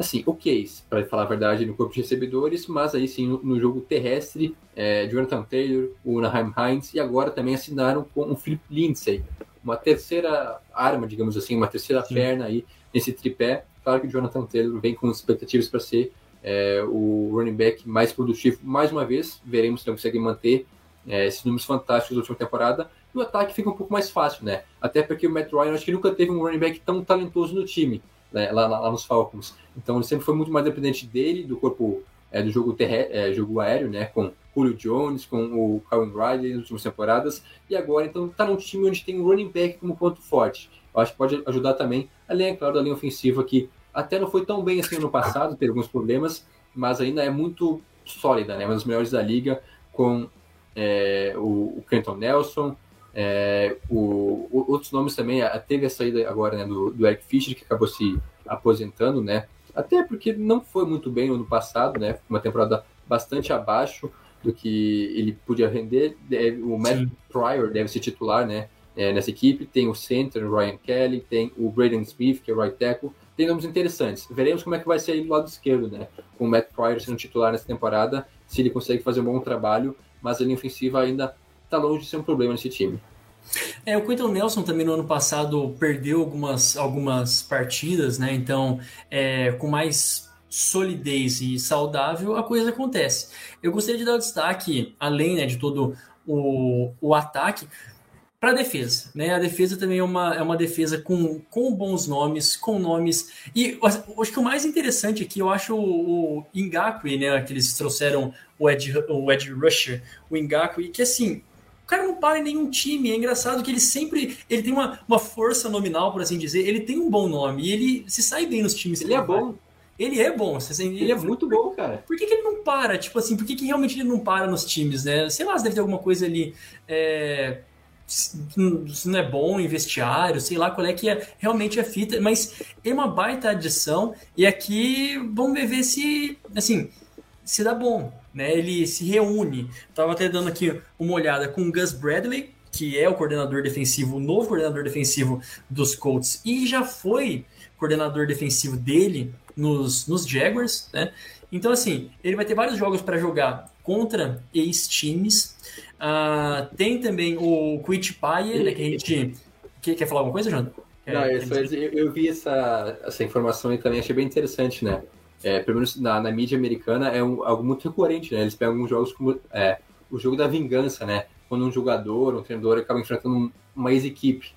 assim, ok, para falar a verdade, no corpo de recebedores, mas aí sim no, no jogo terrestre, é, Jonathan Taylor, o Naheim Hines, e agora também assinaram com o Philip Lindsay, uma terceira arma, digamos assim, uma terceira sim. perna aí nesse tripé. Claro que o Jonathan Taylor vem com expectativas para ser é, o running back mais produtivo mais uma vez, veremos se ele consegue manter é, esses números fantásticos da última temporada. E o ataque fica um pouco mais fácil, né? Até porque o Matt Ryan acho que nunca teve um running back tão talentoso no time né, lá, lá, nos Falcons. Então ele sempre foi muito mais dependente dele, do corpo é, do jogo, terre é, jogo aéreo, né, com Julio Jones, com o Calvin Riley nas últimas temporadas, e agora então está num time onde tem um running back como ponto forte. Eu acho que pode ajudar também, além, é claro, da linha ofensiva que até não foi tão bem assim no passado, teve alguns problemas, mas ainda é muito sólida, né, uma das melhores da liga, com é, o, o Nelson, é, o, o, outros nomes também, teve a saída agora né, do, do, Eric Fischer, que acabou se aposentando, né? Até porque não foi muito bem no ano passado, né? Uma temporada bastante abaixo. do que ele podia render. Deve- O Matt Sim. Pryor deve ser titular, né? é, nessa equipe. Tem o center, o Ryan Kelly, tem o Braden Smith, que é o right tackle. Tem nomes interessantes. Veremos como é que vai ser aí do lado esquerdo, né? Com o Matt Pryor sendo titular nessa temporada, se ele consegue fazer um bom trabalho, mas a linha ofensiva ainda está longe de ser um problema nesse time. É, o Quentin Nelson também no ano passado perdeu algumas, algumas partidas, né? Então, é, com mais solidez e saudável, a coisa acontece. Eu gostaria de dar o destaque, além né, de todo o, o ataque, para a defesa. Né? A defesa também é uma, é uma defesa com, com bons nomes, com nomes. E acho que o mais interessante aqui, eu acho o, o né? Que eles trouxeram o Ed, o Ed Rusher, o Ngakwe, que assim, cara não para em nenhum time. É engraçado que ele sempre. Ele tem uma, uma força nominal, por assim dizer. Ele tem um bom nome e ele se sai bem nos times. Ele é bom, Ele é bom. Você, ele é muito bom, cara. Por que, que ele não para? Tipo assim, por que, que realmente ele não para nos times, né? Sei lá, se deve ter alguma coisa ali. É, se não é bom em vestiário, sei lá qual é que é realmente a fita, mas é uma baita adição e aqui vamos ver, ver se, assim, se dá bom, né? Ele se reúne. Tava até dando aqui uma olhada com o Gus Bradley, que é o coordenador defensivo, o novo coordenador defensivo dos Colts e já foi coordenador defensivo dele nos, nos Jaguars, né? Então, assim, ele vai ter vários jogos para jogar contra ex-times. Ah, tem também o Quit Paye, né, que a gente... Quer, quer falar alguma coisa, Jonathan? Não, eu- eu vi essa, essa informação e também achei bem interessante, né? É, pelo menos na, na mídia americana é um- algo muito recorrente, né? Eles pegam alguns jogos como é, o jogo da vingança, né? Quando um jogador, um treinador acaba enfrentando um- uma ex-equipe.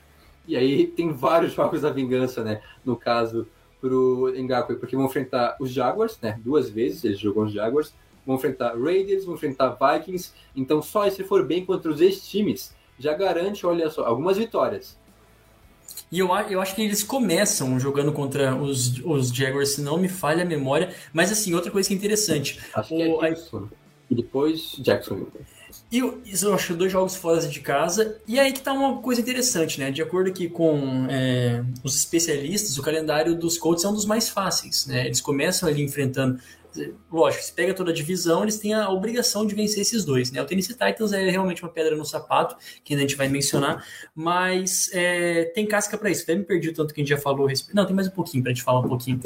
E aí tem vários [laughs] jogos da vingança, né? No caso, pro Ngakwe, porque vão enfrentar os Jaguars, né? Duas vezes eles jogam os Jaguars. Vão enfrentar Raiders, vão enfrentar Vikings. Então só se for bem contra os ex-times, já garante, olha só, algumas vitórias. E eu, eu acho que eles começam jogando contra os, os Jaguars, se não me falha a memória. Mas, assim, outra coisa que é interessante. Acho que O- é Houston. E depois Jacksonville. E eu, isso eu acho dois jogos fora de casa. E aí que tá uma coisa interessante, né? De acordo aqui com é, os especialistas, o calendário dos Colts é um dos mais fáceis, né? Eles começam ali enfrentando. Lógico, se pega toda a divisão, eles têm a obrigação de vencer esses dois, né? O Tennessee Titans é realmente uma pedra no sapato, que a gente vai mencionar, mas é, tem casca para isso. Até me perdi o tanto que a gente já falou. a Não, tem mais um pouquinho pra gente falar um pouquinho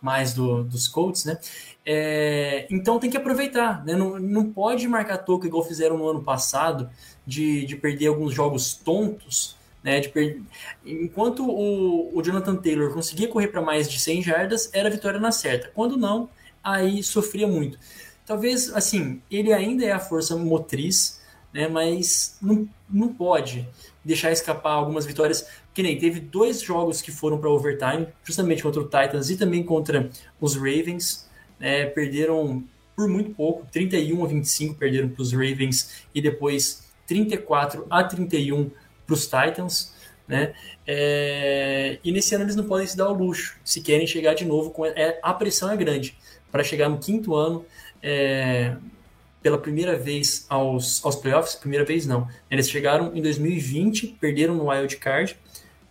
mais do, dos Colts, né? É, então tem que aproveitar, né? Não, não pode marcar toco igual fizeram no ano passado, de, de perder alguns jogos tontos, né? De per... Enquanto o, o Jonathan Taylor conseguia correr para mais de 100 jardas, era a vitória na certa. Quando não, aí sofria muito. Talvez, assim, ele ainda é a força motriz, né? Mas não, não pode deixar escapar algumas vitórias. Que nem teve dois jogos que foram para overtime, justamente contra o Titans e também contra os Ravens. né? perderam por muito pouco, 31 a 25 perderam para os Ravens e depois 34 a 31 para os Titans. Né? É, E nesse ano eles não podem se dar ao luxo, se querem chegar de novo. Com... é, A pressão é grande para chegar no quinto ano. é, Pela primeira vez aos, aos playoffs, primeira vez não. Eles chegaram em 2020, perderam no Wild Card,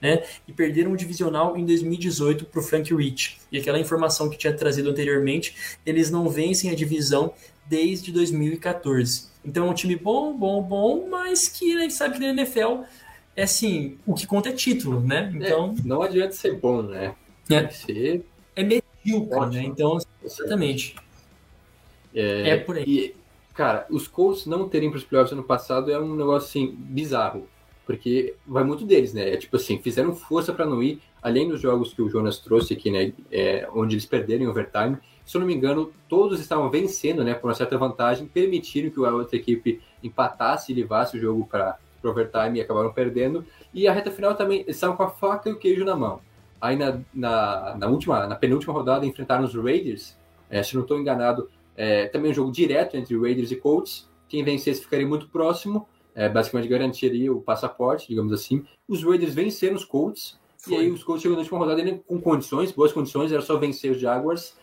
né? E perderam o divisional em 2018 para o Frank Rich. E aquela informação que tinha trazido anteriormente, eles não vencem a divisão desde 2014. Então é um time bom, bom, bom, mas que a gente sabe que na NFL é assim, o que conta é título, né? Então É, não adianta ser bom, né? É. Tem que ser. É medíocre, Ótimo. né? Então, exatamente. É, É por aí. E, cara, os Colts não terem para os playoffs ano passado é um negócio assim bizarro. Porque vai muito deles, né? É tipo assim, fizeram força para não ir, além dos jogos que o Jonas trouxe aqui, né? É, onde eles perderam em overtime. Se eu não me engano, todos estavam vencendo, né? Por uma certa vantagem, permitiram que a outra equipe empatasse e levasse o jogo para overtime e acabaram perdendo. E a reta final também, eles estavam com a faca e o queijo na mão. Aí na, na, na última, na penúltima rodada enfrentaram os Raiders. É, se não estou enganado, é, também um jogo direto entre Raiders e Colts. Quem vencesse ficaria muito próximo, é, basicamente garantiria o passaporte, digamos assim. Os Raiders venceram os Colts, e aí os Colts chegou na última rodada com condições, boas condições, era só vencer os Jaguars,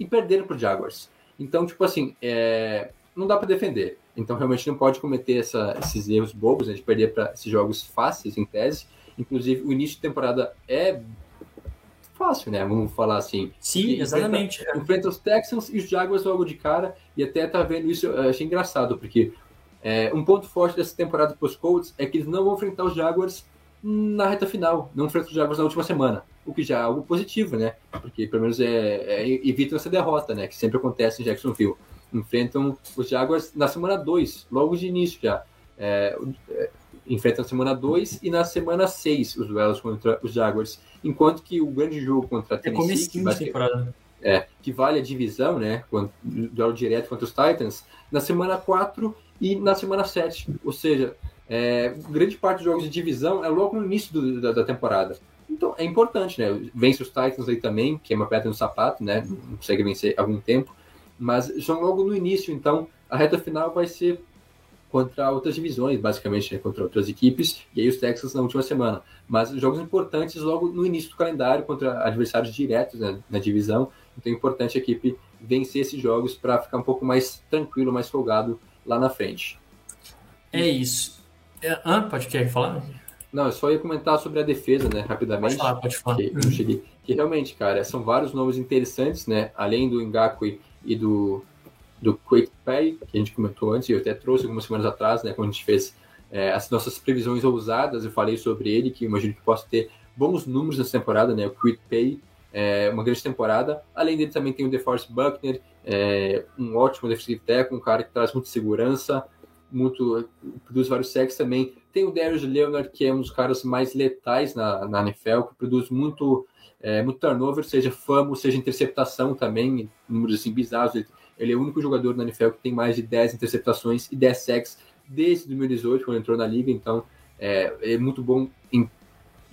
e perderam para os Jaguars. Então, tipo assim, é, não dá para defender. Então, realmente não pode cometer essa, esses erros bobos, né, de perder para esses jogos fáceis, em tese. Inclusive, o início de temporada é fácil, né? Vamos falar assim. Sim, exatamente. Enfrenta, enfrenta, os Texans e os Jaguars logo de cara, e até tá vendo isso, eu achei engraçado, porque é, um ponto forte dessa temporada para os Colts é que eles não vão enfrentar os Jaguars na reta final, não enfrentam os Jaguars na última semana, o que já é algo positivo, né? Porque pelo menos é, é, evitam essa derrota, né? Que sempre acontece em Jacksonville. Enfrentam os Jaguars na semana 2, logo de início já. É, é enfrentam na semana 2 e na semana 6 os duelos contra os Jaguars. Enquanto que o grande jogo contra a É Tennessee, que, comecinho de temporada. é, que vale a divisão, né? quando- Duelo direto contra os Titans, na semana 4 e na semana 7. Ou seja, é, grande parte dos jogos de divisão é logo no início do- da, da temporada. Então é importante, né? Vence os Titans aí também, que é uma pedra no sapato, né? Não consegue vencer há algum tempo. Mas são logo no início, então a reta final vai ser contra outras divisões, basicamente, né? contra outras equipes, e aí os Texans na última semana. Mas jogos importantes logo no início do calendário contra adversários diretos né, na divisão. Então é importante a equipe vencer esses jogos para ficar um pouco mais tranquilo, mais folgado lá na frente. É isso. É, ah, pode querer falar? Não, eu só ia comentar sobre a defesa, né, Pode rapidamente. falar, pode falar. que, eu cheguei, que realmente, cara, são vários nomes interessantes, né? Além do Ngakwe e do, do Quick Pay, que a gente comentou antes, e eu até trouxe algumas semanas atrás, né? Quando a gente fez é, as nossas previsões ousadas, eu falei sobre ele, que imagino que possa ter bons números nessa temporada, né? O Quick Pay, é uma grande temporada. Além dele também tem o DeForest Buckner, é, um ótimo defensive tackle, um cara que traz muita segurança, muito produz vários sacks também. Tem o Darius Leonard, que é um dos caras mais letais na, na NFL, que produz muito, é, muito turnover, seja fumble, seja interceptação também, números assim bizarros. Ele, ele é o único jogador na NFL que tem mais de 10 interceptações e 10 sacks desde 2018, quando entrou na liga. Então, é, é muito bom em,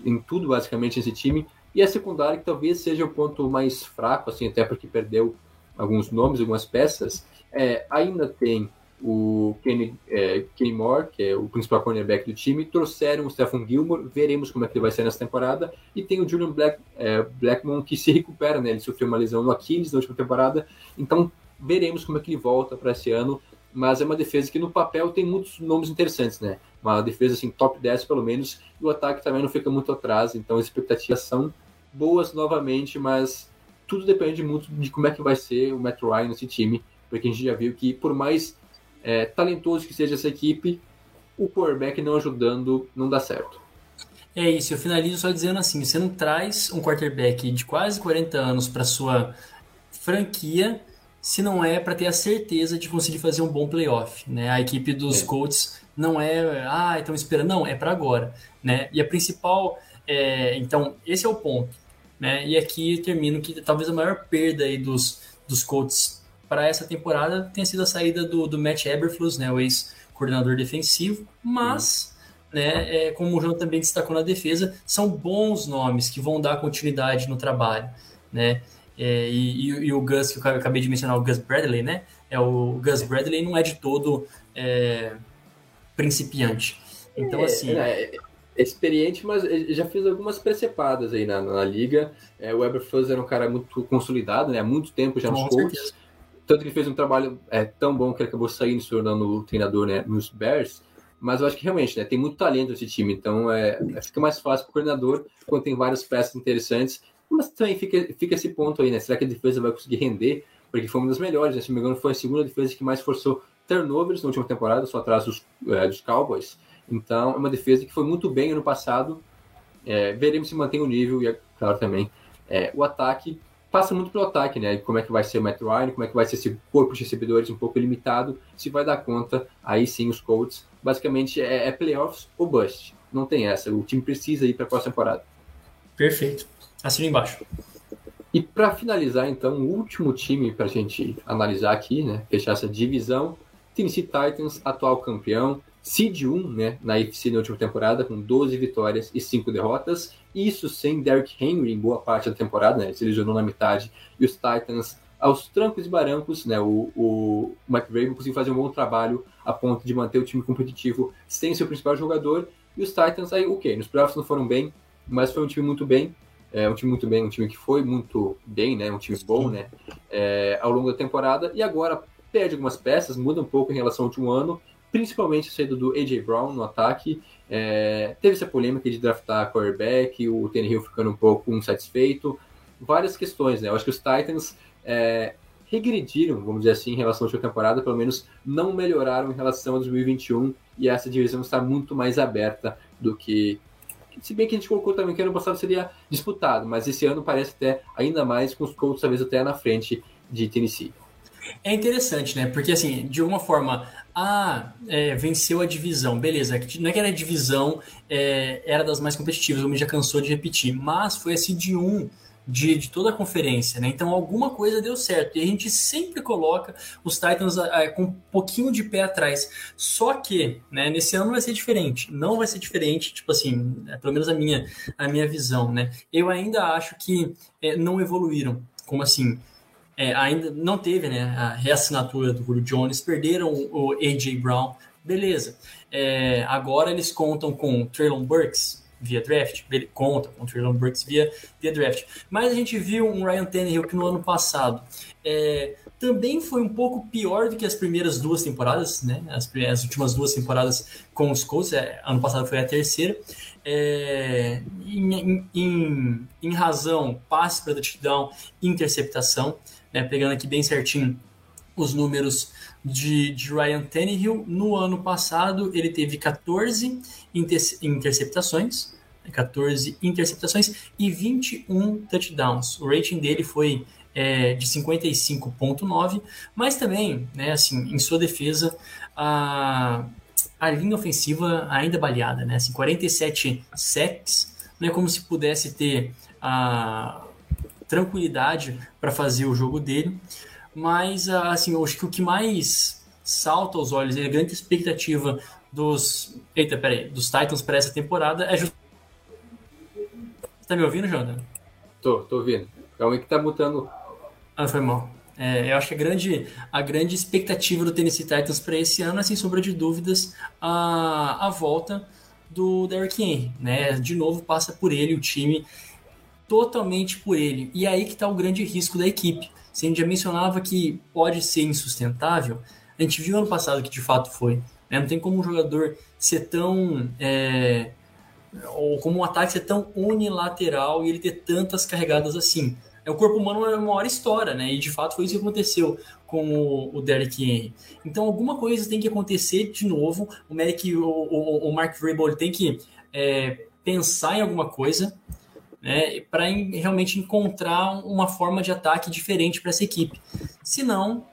em tudo, basicamente, esse time. E a secundária, que talvez seja o ponto mais fraco, assim, até porque perdeu alguns nomes, algumas peças, é, ainda tem o Kenny, é, Kenny Moore, que é o principal cornerback do time, trouxeram o Stephen Gilmore, veremos como é que ele vai ser nessa temporada, e tem o Julian Black, é, Blackmon que se recupera, né? Ele sofreu uma lesão no Aquiles na última temporada, então veremos como é que ele volta para esse ano, mas é uma defesa que no papel tem muitos nomes interessantes, né? Uma defesa assim, top 10 pelo menos, e o ataque também não fica muito atrás, então as expectativas são boas novamente, mas tudo depende muito de como é que vai ser o Matt Ryan nesse time, porque a gente já viu que por mais é, talentoso que seja essa equipe, o quarterback não ajudando não dá certo. É isso, eu finalizo só dizendo assim: você não traz um quarterback de quase 40 anos para sua franquia se não é para ter a certeza de conseguir fazer um bom playoff, né? A equipe dos É. Colts não é, ah, estão esperando, não, é para agora, né? E a principal, é, então, esse é o ponto, né? E aqui termino que talvez a maior perda aí dos, dos Colts para essa temporada tenha sido a saída do, do Matt Eberflus, né? O ex-coordenador defensivo, mas né, é, como o João também destacou na defesa, são bons nomes que vão dar continuidade no trabalho, né? É, e, e- e o Gus, que eu acabei de mencionar, o Gus Bradley, né? É, o Gus Bradley não é de todo é, principiante. Então, assim, É, é- é experiente, mas já fez algumas precepadas aí na, na liga. É, o Eberflus era um cara muito consolidado, né? Há muito tempo já nos Colts. Tanto que ele fez um trabalho é, tão bom que ele acabou saindo e se tornando o treinador né, nos Bears. Mas eu acho que realmente né, tem muito talento esse time, então é, é- fica mais fácil para o coordenador quando tem várias peças interessantes. Mas também fica, fica esse ponto aí, né? Será que a defesa vai conseguir render? Porque foi uma das melhores, né? se não me engano, foi a segunda defesa que mais forçou turnovers na última temporada, só atrás dos, é, dos Cowboys. Então, é uma defesa que foi muito bem ano passado. É, veremos se mantém o nível e, é claro, também é, o ataque passa muito pelo ataque, né? Como é que vai ser o Matt Ryan, como é que vai ser esse corpo de recebedores um pouco limitado, se vai dar conta, aí sim os Colts. Basicamente é, é playoffs ou bust. Não tem essa. O time precisa ir para a próxima temporada. perfeito. Assina embaixo. E para finalizar, então, o último time para a gente analisar aqui, né? Fechar essa divisão, Tennessee Titans, atual campeão, seed 1, né? Na AFC na última temporada, com 12 vitórias e 5 derrotas. Isso sem Derrick Henry em boa parte da temporada, né? Ele se lesionou na metade. E os Titans, aos trancos e barancos, né? O, o Vrabel conseguiu fazer um bom trabalho a ponto de manter o time competitivo sem seu principal jogador. E os Titans, aí, ok, nos playoffs não foram bem, mas foi um time muito bem. É um time muito bem, um time que foi muito bem, né? Um time bom, né? É, ao longo da temporada. E agora perde algumas peças, muda um pouco em relação ao último ano, principalmente a saída do A.J. Brown no ataque. É, teve essa polêmica de draftar quarterback, o Tannehill ficando um pouco insatisfeito. várias questões, né? Eu acho que os Titans é, regrediram, vamos dizer assim, em relação à última temporada, pelo menos não melhoraram em relação a 2021 e essa divisão está muito mais aberta do que se bem que a gente colocou também que ano passado seria disputado, mas esse ano parece até ainda mais com os Colts talvez até na frente de Tennessee. É interessante, né? Porque assim, de alguma forma, ah, é, venceu a divisão, beleza. Não é que era a divisão é, era das mais competitivas, o já cansou de repetir, mas foi a seed 1 de, de, toda a conferência, né? Então alguma coisa deu certo. E a gente sempre coloca os Titans é, com um pouquinho de pé atrás. Só que, né, nesse ano vai ser diferente. Não vai ser diferente, tipo assim, é, pelo menos a minha, a minha visão, né? Eu ainda acho que é, não evoluíram. Como assim? É, ainda não teve né, a reassinatura do Julio Jones, perderam o A.J. Brown, beleza. É, agora eles contam com Traylon Burks, via draft, ele conta com o Traylon Burks via, via draft. Mas a gente viu um Ryan Tannehill que no ano passado é, também foi um pouco pior do que as primeiras duas temporadas, né? As, as últimas duas temporadas com os Colts, é, ano passado foi a terceira. É, em, em, em, razão, passe para touchdown, interceptação, né? pegando aqui bem certinho os números de, de Ryan Tannehill. No ano passado, ele teve 14 inter, interceptações, 14 interceptações e 21 touchdowns. O rating dele foi é, de 55.9, mas também, né, assim, em sua defesa, a, a linha ofensiva ainda baleada, né, assim, 47 sacks, não é como se pudesse ter a tranquilidade para fazer o jogo dele, mas assim, eu acho que o que mais salta aos olhos e a grande expectativa dos, eita, peraí, dos Titans para essa temporada é just... Tá me ouvindo, Jonathan? Tô, tô ouvindo. Calma aí que tá mutando. Ah, foi mal. É, eu acho que a grande, a grande expectativa do Tennessee Titans para esse ano é, sem sombra de dúvidas, a, a volta do Derrick Henry. Né? De novo, passa por ele, o time totalmente por ele. E é aí que está o grande risco da equipe. Se a gente já mencionava que pode ser insustentável, a gente viu ano passado que de fato foi. Né? Não tem como um jogador ser tão. É, ou como um ataque ser tão unilateral e ele ter tantas carregadas assim. É, o corpo humano é uma hora história, né? E de fato foi isso que aconteceu com o, o Derrick Henry. Então alguma coisa tem que acontecer de novo. O Merrick, o, o, o Mark Vrabel tem que é, pensar em alguma coisa né, para realmente encontrar uma forma de ataque diferente para essa equipe. Senão,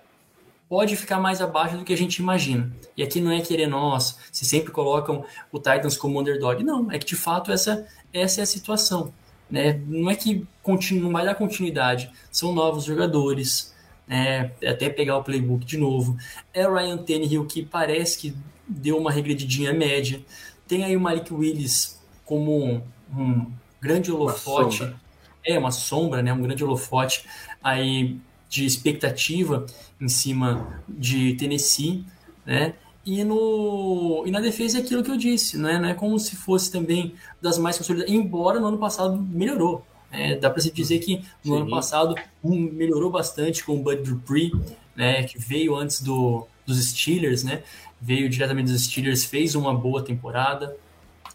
pode ficar mais abaixo do que a gente imagina. E aqui não é querer nós, se sempre colocam o Titans como underdog. Não, é que de fato essa, essa é a situação. Né? Não é que continu, não vai dar continuidade, são novos jogadores, né? até pegar o playbook de novo. É o Ryan Tannehill que parece que deu uma regredidinha média. Tem aí o Malik Willis como um, grande holofote. Uma é, uma sombra, né? Um grande holofote aí de expectativa em cima de Tennessee, né? E, no, e na defesa é aquilo que eu disse, né? não é como se fosse também das mais consolidadas, embora no ano passado melhorou. Né? Dá para se dizer que no Sim. ano passado um melhorou bastante com o Bud Dupree, né? que veio antes do, dos Steelers, né? veio diretamente dos Steelers, fez uma boa temporada.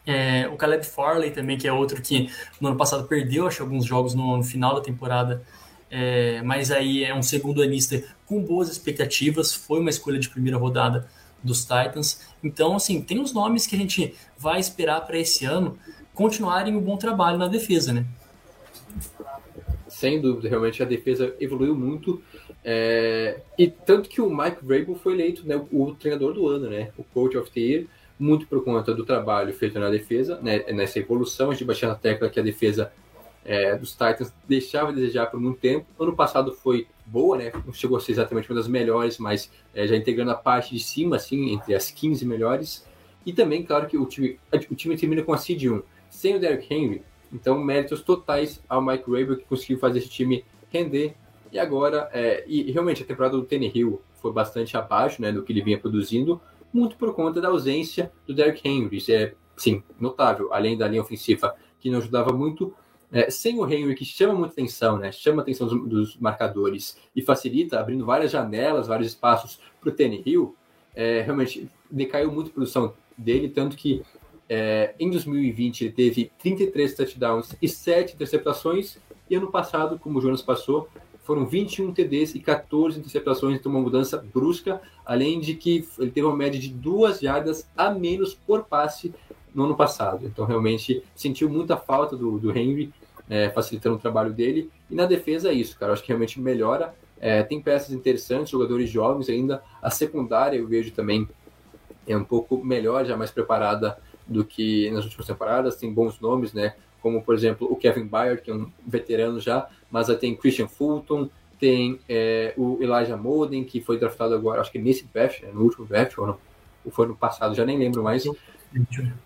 É, o Caleb Farley também, que é outro que no ano passado perdeu, acho, alguns jogos no, no final da temporada, é, mas aí é um segundo anista com boas expectativas, foi uma escolha de primeira rodada dos Titans. Então, assim, tem os nomes que a gente vai esperar para esse ano continuarem o um bom trabalho na defesa, né? Sem dúvida, realmente a defesa evoluiu muito. É, e tanto que o Mike Vrabel foi eleito né, o, treinador do ano, né? O Coach of the Year muito por conta do trabalho feito na defesa, né, nessa evolução, a gente baixou na tecla que a defesa é, dos Titans deixava a desejar por muito tempo. Ano passado foi boa, né? Não chegou a ser exatamente uma das melhores, mas é, já integrando a parte de cima, assim, entre as 15 melhores. E também, claro, que o time, o time termina com a seed 1, sem o Derrick Henry. Então, méritos totais ao Mike Rabel, que conseguiu fazer esse time render. E agora, é, e realmente a temporada do Hill foi bastante abaixo né, do que ele vinha produzindo, muito por conta da ausência do Derrick Henry. É, sim, notável, além da linha ofensiva que não ajudava muito. É, sem o Henry, que chama muita atenção, né? chama a atenção dos, dos marcadores e facilita, abrindo várias janelas, vários espaços para o Tenny Hill, é, realmente decaiu muito a produção dele, tanto que é, em 2020 ele teve 33 touchdowns e 7 interceptações, E ano passado, como o Jonas passou, foram 21 TDs e 14 interceptações, então uma mudança brusca, além de que ele teve uma média de duas jardas a menos por passe no ano passado. Então, realmente, sentiu muita falta do, do Henry, é, facilitando o trabalho dele. E na defesa é isso, cara. Eu acho que realmente melhora. É, tem peças interessantes, jogadores jovens ainda. A secundária eu vejo também é um pouco melhor, já mais preparada do que nas últimas temporadas. Tem bons nomes, né? Como, por exemplo, o Kevin Byard, que é um veterano já, mas aí tem Christian Fulton, tem é, o Elijah Molden, que foi draftado agora, acho que nesse draft, né, no último draft, ou não, ou foi no passado, já nem lembro mais.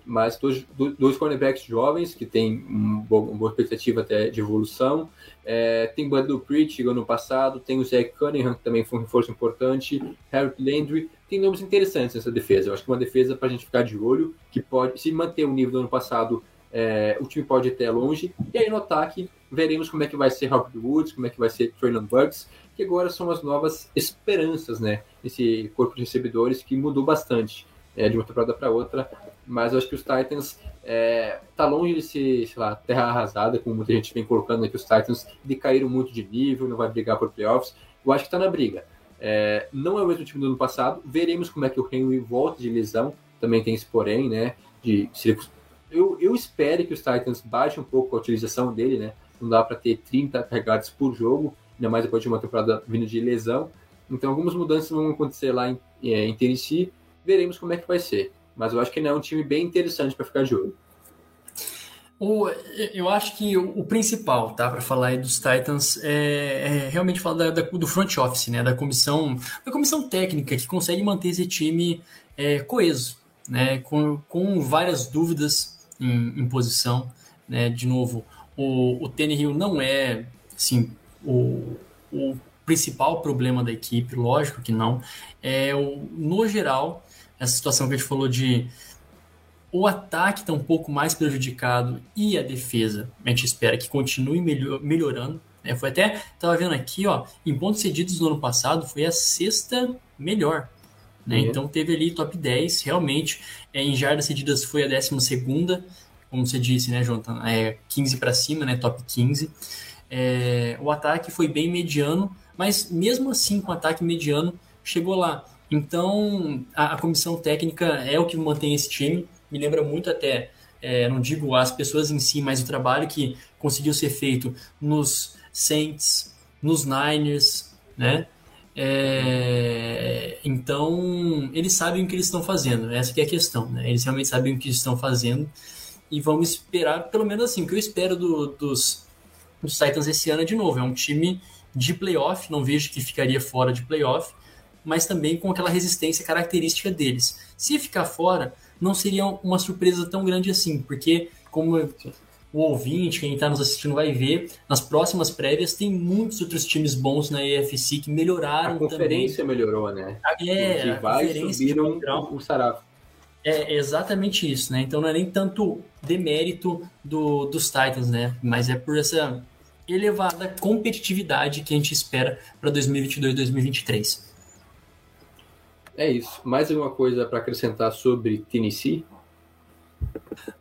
Mas dois, dois cornerbacks jovens que têm uma boa expectativa até de evolução. É, tem Bud Dupree, chegou no passado. Tem o Zach Cunningham, que também foi um reforço importante. Harry Landry. Tem nomes interessantes nessa defesa. Eu acho que é uma defesa para a gente ficar de olho, que pode, se manter o nível do ano passado, é, o time pode ir até longe. E aí no ataque, veremos como é que vai ser Robert Woods, como é que vai ser Traylon Bugs, que agora são as novas esperanças, né? Esse corpo de recebedores que mudou bastante é, de uma temporada para outra. Mas eu acho que os Titans é, tá longe de ser, sei lá, terra arrasada, como muita gente vem colocando aqui, os Titans decaíram muito de nível, não vai brigar por playoffs. Eu acho que está na briga. É, não é o mesmo time do ano passado. Veremos como é que o Henry volta de lesão. Também tem esse porém, né? De, se eu, eu espero que os Titans baixem um pouco a utilização dele, né? Não dá para ter 30 carregados por jogo, ainda mais depois de uma temporada vindo de lesão. Então, algumas mudanças vão acontecer lá em, é, em Tennessee. Veremos como é que vai ser. Mas eu acho que ele é um time bem interessante para ficar de olho. O, eu acho que o, o principal, tá, para falar aí dos Titans é, é realmente falar da, da, do front office, né, da comissão, da comissão técnica que consegue manter esse time é, coeso, né, com, com várias dúvidas em, em posição, né, de novo, o, o Tannehill não é, assim, o, o principal problema da equipe, lógico que não, é o, no geral, essa situação que a gente falou de o ataque está um pouco mais prejudicado e a defesa, a gente espera que continue melhor, melhorando. Né? Foi até, estava vendo aqui, ó, em pontos cedidos no ano passado, foi a sexta melhor. Né? Uhum. Então teve ali top 10, realmente. É, em jardas cedidas foi a décima segunda, como você disse, né, Jonathan? É 15 para cima, né? Top 15. É, o ataque foi bem mediano, mas mesmo assim, com ataque mediano, chegou lá. Então, a, a, comissão técnica é o que mantém esse time. Me lembra muito até, é, não digo as pessoas em si, mas o trabalho que conseguiu ser feito nos Saints, nos Niners, né? É, então, eles sabem o que eles estão fazendo. Essa é a questão, né? Eles realmente sabem o que estão fazendo e vamos esperar, pelo menos assim, o que eu espero do, dos, dos Titans esse ano é de novo. É um time de playoff, não vejo que ficaria fora de playoff mas também com aquela resistência característica deles. Se ficar fora, não seria uma surpresa tão grande assim, porque como o ouvinte, quem está nos assistindo vai ver, nas próximas prévias tem muitos outros times bons na EFC que melhoraram também. A conferência também. melhorou, né? É, que vai subir um, o sarafo. É exatamente isso, né? Então não é nem tanto demérito do, dos Titans, né? Mas é por essa elevada competitividade que a gente espera para 2022 2023. É isso. Mais alguma coisa para acrescentar sobre Tennessee?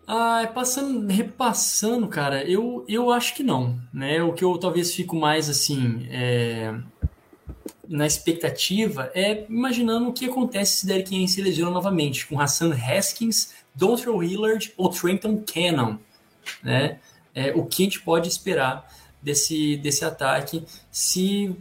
Ah, passando, repassando, cara, eu, eu acho que não, né? O que eu talvez fico mais assim é, na expectativa é imaginando o que acontece se Derrick Henry se lesiona novamente com Hassan Haskins, Dontrell Hillard ou Trenton Cannon, né? É, o que a gente pode esperar desse, desse ataque se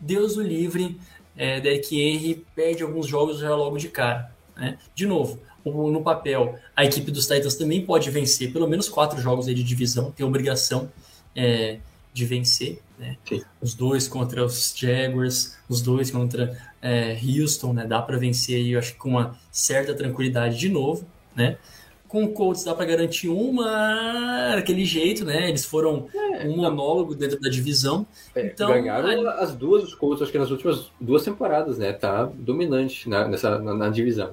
Deus o livre é, Derrick Henry perde alguns jogos já logo de cara. Né? De novo, no papel, a equipe dos Titans também pode vencer pelo menos quatro jogos de divisão, tem obrigação é, de vencer. Né? Os dois contra os Jaguars, os dois contra é, Houston, né? dá para vencer aí, eu acho que com uma certa tranquilidade de novo. Né? Com o Colts dá para garantir uma daquele jeito, né? Eles foram é, um monólogo dentro da divisão. É, então, ganharam as duas os Colts, acho que nas últimas duas temporadas, né? Tá dominante na, nessa, na, na divisão.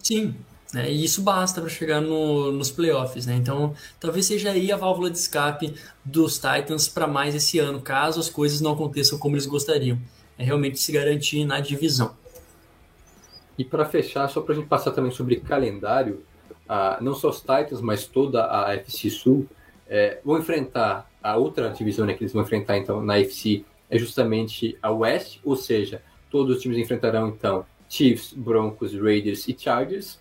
Sim, né? E isso basta para chegar no, nos playoffs, né? Então, talvez seja aí a válvula de escape dos Titans para mais esse ano, caso as coisas não aconteçam como eles gostariam. É realmente se garantir na divisão. E para fechar, só para a gente passar também sobre calendário, não só os Titans, mas toda a FC Sul, é, vão enfrentar a outra divisão né, que eles vão enfrentar então na FC é justamente a West, ou seja, todos os times enfrentarão então Chiefs, Broncos, Raiders e Chargers.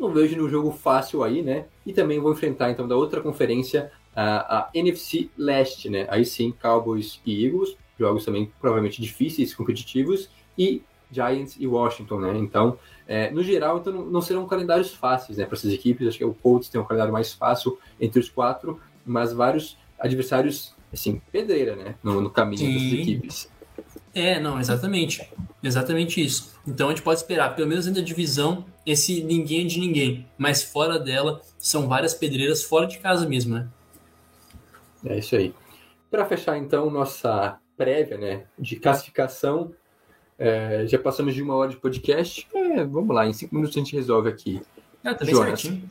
Não vejo no jogo fácil aí, né? E também vou enfrentar então da outra conferência a, a NFC Leste, né? Aí sim, Cowboys e Eagles, jogos também provavelmente difíceis, competitivos, e Giants e Washington, né? Então, é, no geral, então não serão calendários fáceis, né, para essas equipes. Acho que o Colts tem um calendário mais fácil entre os quatro, mas vários adversários, assim, pedreira, né, no, no caminho Sim. dessas equipes. É, não, exatamente. Exatamente isso. Então a gente pode esperar, pelo menos dentro da divisão, esse ninguém é de ninguém. Mas fora dela, são várias pedreiras fora de casa mesmo, né? É isso aí. Para fechar, então, nossa prévia né, de classificação, é, já passamos de uma hora de podcast. É, vamos lá, em cinco minutos a gente resolve aqui. Ah, tá Jonas, certinho.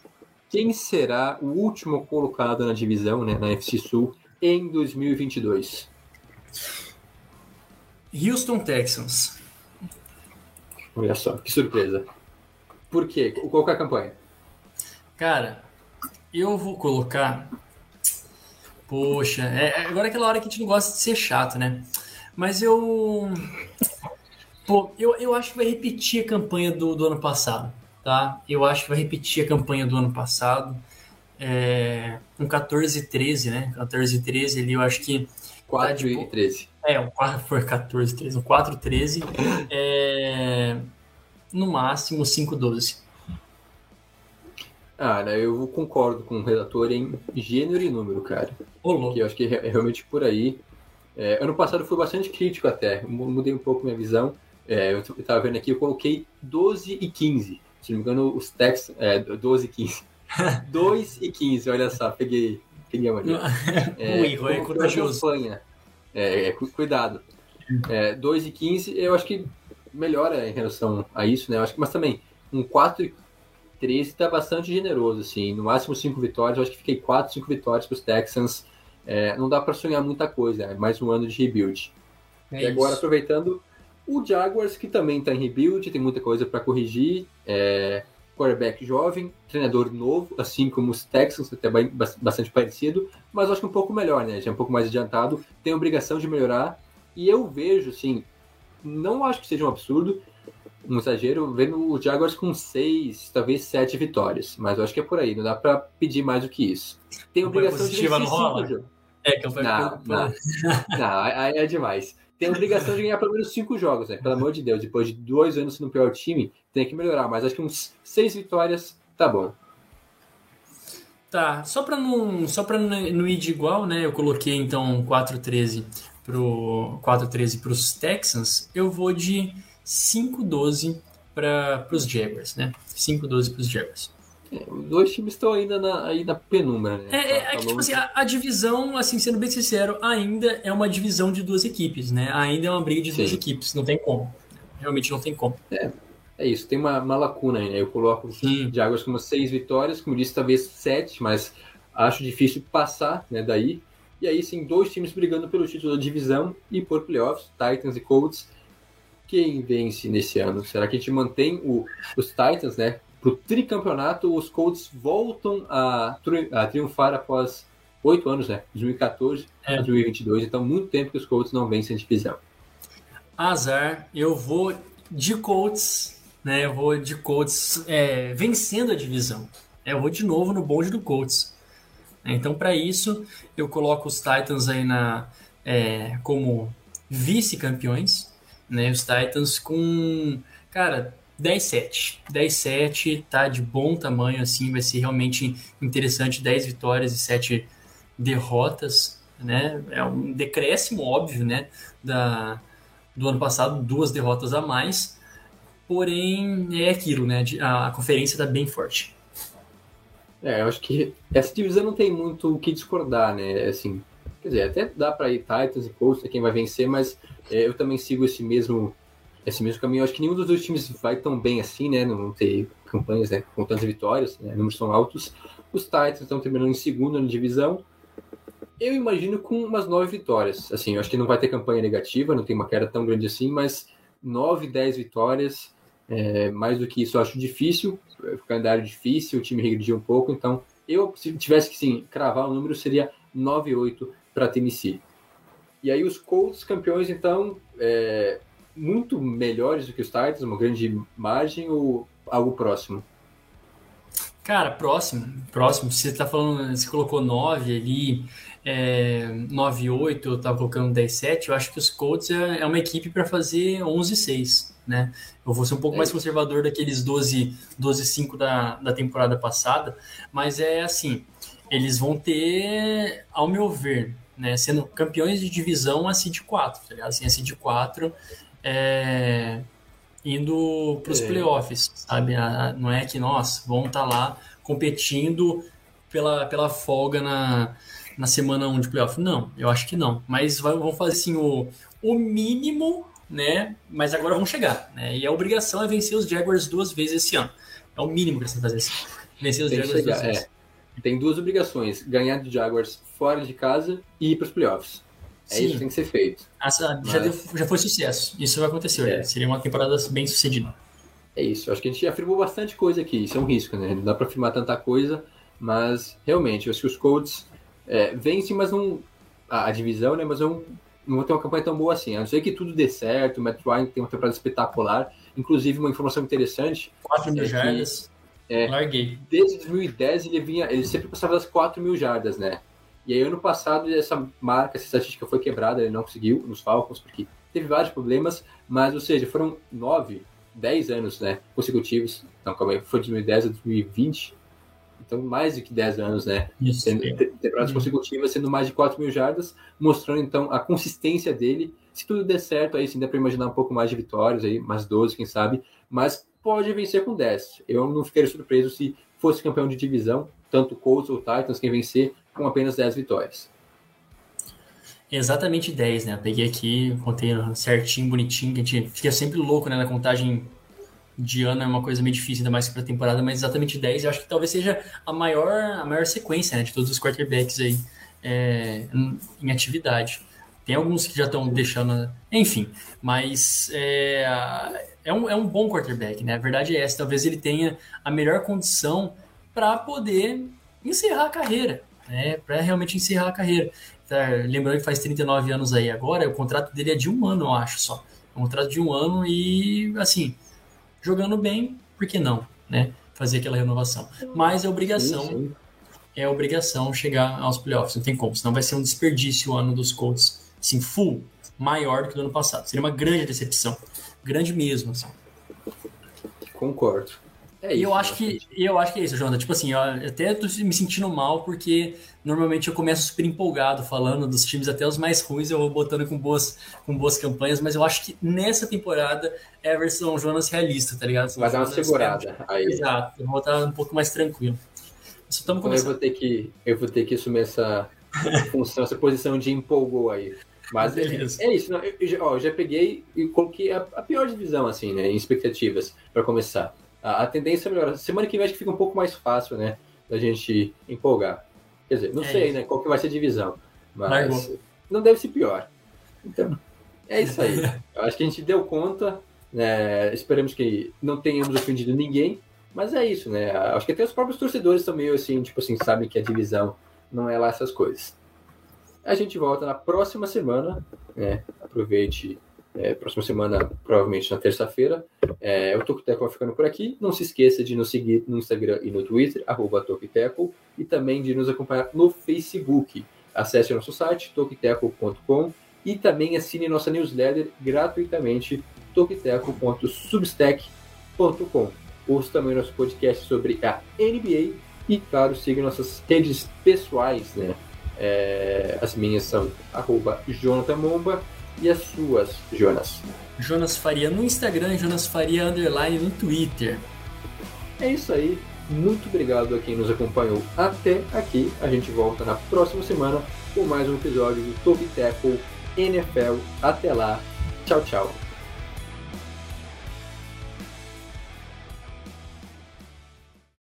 quem será o último colocado na divisão, né, na FC Sul, em 2022? Houston Texans. Olha só, que surpresa. Por quê? Qual é a campanha? Cara, eu vou colocar. Poxa, é, é, agora é aquela hora que a gente não gosta de ser chato, né? Mas eu. Pô, eu, eu acho que vai repetir a campanha do, do ano passado, tá? Eu acho que vai repetir a campanha do ano passado. É, um 14 13, né? 14 13 ali, eu acho que. 4 tá e 13. É, um 4 foi 14, 13, um 4, 13. [laughs] É, no máximo 5, 12. Ah, né, eu concordo com o redator em gênero e número, cara. Olô. Que eu acho que é realmente por aí. É, ano passado foi bastante crítico até, mudei um pouco minha visão. É, eu estava vendo aqui, eu coloquei 12 e 15. Se não me engano, os textos. É, 12 e 15. 2 [laughs] e 15, olha só, peguei, peguei a mania. [laughs] É, o erro é corajoso. Campanha, é, é, cuidado. É, 2 e 15, eu acho que melhora em relação a isso, né? Eu acho que, mas também, um 4 e 13 está bastante generoso, assim. No máximo 5 vitórias, eu acho que fiquei 4, 5 vitórias para os Texans. É, não dá para sonhar muita coisa, é mais um ano de rebuild. É e agora, isso. aproveitando, o Jaguars, que também está em rebuild, tem muita coisa para corrigir. É, quarterback jovem, treinador novo, assim como os Texans, até bastante parecido, mas acho que um pouco melhor, né? Já é um pouco mais adiantado, tem a obrigação de melhorar. E eu vejo, assim, não acho que seja um absurdo, um exagero, vendo o Jaguars com seis, talvez sete vitórias. Mas eu acho que é por aí, não dá para pedir mais do que isso. Tem a obrigação de vencer cinco jogos. É, que eu não, não, [laughs] não, não, aí é demais tem a obrigação de ganhar pelo menos cinco jogos, né? Pelo amor de Deus, depois de dois anos sendo o pior time, tem que melhorar. Mas acho que uns seis vitórias tá bom. Tá, só para não, só para não ir de igual, né? Eu coloquei então 4-13 pro 4-13 para os Texans. Eu vou de 5-12 para os Jaguars, né? 5-12 para os Jaguars. Os dois times estão ainda na, aí na penumbra, né? É, é, é que, tipo assim, a, a, divisão, assim, sendo bem sincero, ainda é uma divisão de duas equipes, né? Ainda é uma briga de Sim. duas equipes, não tem como. Realmente não tem como. É, é isso, tem uma, uma lacuna aí, né? Eu coloco Sim. de Águas como seis vitórias, como disse, talvez sete, mas acho difícil passar né, daí. E aí, sim, dois times brigando pelo título da divisão e por playoffs, Titans e Colts. Quem vence nesse ano? Será que a gente mantém o, os Titans, né? Para o tricampeonato, os Colts voltam a, tri a triunfar após oito anos, né? 2014 é. a 2022. Então, muito tempo que os Colts não vencem a divisão. Azar, eu vou de Colts, né? Eu vou de Colts é, vencendo a divisão. Eu vou de novo no bonde do Colts. Então, para isso, eu coloco os Titans aí na, é, como vice-campeões. Né? Os Titans com, cara, 10-7. 10-7 tá de bom tamanho, assim, vai ser realmente interessante. 10 vitórias e 7 derrotas, né? É um decréscimo, óbvio, né? Da, do ano passado, duas derrotas a mais. Porém, é aquilo, né? A, a conferência tá bem forte. É, eu acho que essa divisão não tem muito o que discordar, né? Assim, quer dizer, até dá para ir Titans e Colts, quem vai vencer, mas é, eu também sigo esse mesmo esse mesmo caminho. Eu acho que nenhum dos dois times vai tão bem assim, né? Não ter campanhas né, com tantas vitórias, né, números são altos. Os Titans estão terminando em segundo na divisão. Eu imagino com umas nove vitórias. Assim, eu acho que não vai ter campanha negativa, não tem uma queda tão grande assim, mas nove, dez vitórias, é, mais do que isso eu acho difícil. O calendário difícil, o time regrediu um pouco, então eu, se tivesse que sim, cravar o número, seria 9-8 para Tennessee. E aí os Colts campeões, então, é, muito melhores do que os Titans, uma grande margem ou algo próximo? Cara, próximo, próximo. Você tá falando, você colocou 9 ali, é, 9 8, eu tava colocando 10 7. Eu acho que os Colts é, é uma equipe para fazer 11 6, né? Eu vou ser um pouco É. mais conservador daqueles 12 12 5 da, da temporada passada, mas é assim, eles vão ter, ao meu ver, né, sendo campeões de divisão a seed 4, tá ligado? Assim, a seed 4 é, indo para os É. playoffs, sabe? Não é que nós vamos estar lá competindo pela, pela folga na, na semana 1 de playoff. Não, eu acho que não. Mas vai- vão fazer assim o, o mínimo, né? Mas agora vão chegar, né? E a obrigação é vencer os Jaguars duas vezes esse ano. É o mínimo que eles têm que fazer assim. Vencer os Tem Jaguars duas chegar, vezes. é. Tem duas obrigações: ganhar de Jaguars fora de casa e ir para os playoffs. É Sim. isso que tem que ser feito. Essa- já, Mas- deu- já foi sucesso. Isso vai acontecer. É. Seria uma temporada bem sucedida. É isso. Acho que a gente afirmou bastante coisa aqui. Isso é um risco, né? Não dá para afirmar tanta coisa, mas realmente, eu acho que os Colts é, vencem, mas não. A, a divisão, né? Mas não, não vão ter uma campanha tão boa assim. A não ser que tudo dê certo, o Matt Ryan tem uma temporada espetacular. Inclusive, uma informação interessante: 4 mil É jardas. é. Larguei. desde 2010 ele vinha, ele sempre passava das 4 mil jardas, né? E aí ano passado essa marca, essa estatística foi quebrada, ele não conseguiu nos Falcons, porque teve vários problemas, mas, ou seja, foram 9, 10 anos, né, consecutivos, não, calma aí, foi de 2010 a 2020, então mais do que 10 anos, né, Isso. sendo, te- temporadas Uhum. consecutivas, sendo mais de 4 mil jardas, mostrando então a consistência dele. Se tudo der certo, aí sim dá para imaginar um pouco mais de vitórias, aí, mais 12, quem sabe, mas pode vencer com 10. Eu não ficaria surpreso se fosse campeão de divisão, tanto Colts ou Titans, quem vencer, com apenas 10 vitórias. Exatamente 10, né? Peguei aqui, contei certinho, bonitinho, que a gente fica sempre louco, né? Na contagem de ano é uma coisa meio difícil, ainda mais pra temporada, mas exatamente 10 eu acho que talvez seja a maior, a maior sequência, né? De todos os quarterbacks aí é, em- em atividade. Tem alguns que já estão deixando. Enfim, mas é, é, um, é um bom quarterback, né? A verdade é essa. Talvez ele tenha a melhor condição para poder encerrar a carreira, né? Para realmente encerrar a carreira. Tá, lembrando que faz 39 anos aí agora, o contrato dele é de um ano, eu acho só. É um contrato de um ano e, assim, jogando bem, por que não, né? Fazer aquela renovação. Mas é obrigação Sim, sim. é obrigação chegar aos playoffs, não tem como, senão vai ser um desperdício o ano dos Colts, assim, full, maior do que o do ano passado. Seria uma grande decepção, grande mesmo, assim. Concordo. É E isso, eu acho que eu acho que é isso, Jonathan. Tipo assim, eu até tô me sentindo mal porque normalmente eu começo super empolgado falando dos times até os mais ruins, eu vou botando com boas com boas campanhas, mas eu acho que nessa temporada é a versão Jonas realista, tá ligado? Vai dar uma Jonas- segurada. Aí. Exato, eu vou estar um pouco mais tranquilo. Só Então eu vou ter que, eu vou ter que assumir essa função, essa posição de empolgou aí. Mas é, Beleza. é isso, não, eu, ó, eu já peguei e coloquei a, a pior divisão, assim, né, em expectativas, para começar. A, a tendência é melhorar. Semana que vem acho que fica um pouco mais fácil, né, da gente empolgar. Quer dizer, não É sei, isso. né, qual que vai ser a divisão, mas não deve ser pior. Então, é isso aí. [laughs] Eu acho que a gente deu conta, né, esperamos que não tenhamos ofendido ninguém, mas é isso, né? Acho que até os próprios torcedores meio assim, tipo assim, sabem que a divisão não é lá essas coisas. A gente volta na próxima semana, né? Aproveite. É, próxima semana, provavelmente na terça-feira. É, o Tocoteco vai ficando por aqui. Não se esqueça de nos seguir no Instagram e no Twitter, arroba Tocoteco, e também de nos acompanhar no Facebook. Acesse nosso site, toquiteco.com, e também assine nossa newsletter gratuitamente, toquiteco.substack.com. Ouça também nosso podcast sobre a NBA e, claro, siga nossas redes pessoais, né? É, as minhas são arroba Jonathan Momba e as suas, Jonas. Jonas Faria no Instagram, Jonas Faria underline no Twitter. É isso aí. Muito obrigado a quem nos acompanhou até aqui. A gente volta na próxima semana com mais um episódio do Top Tackle NFL. Até lá. Tchau, tchau.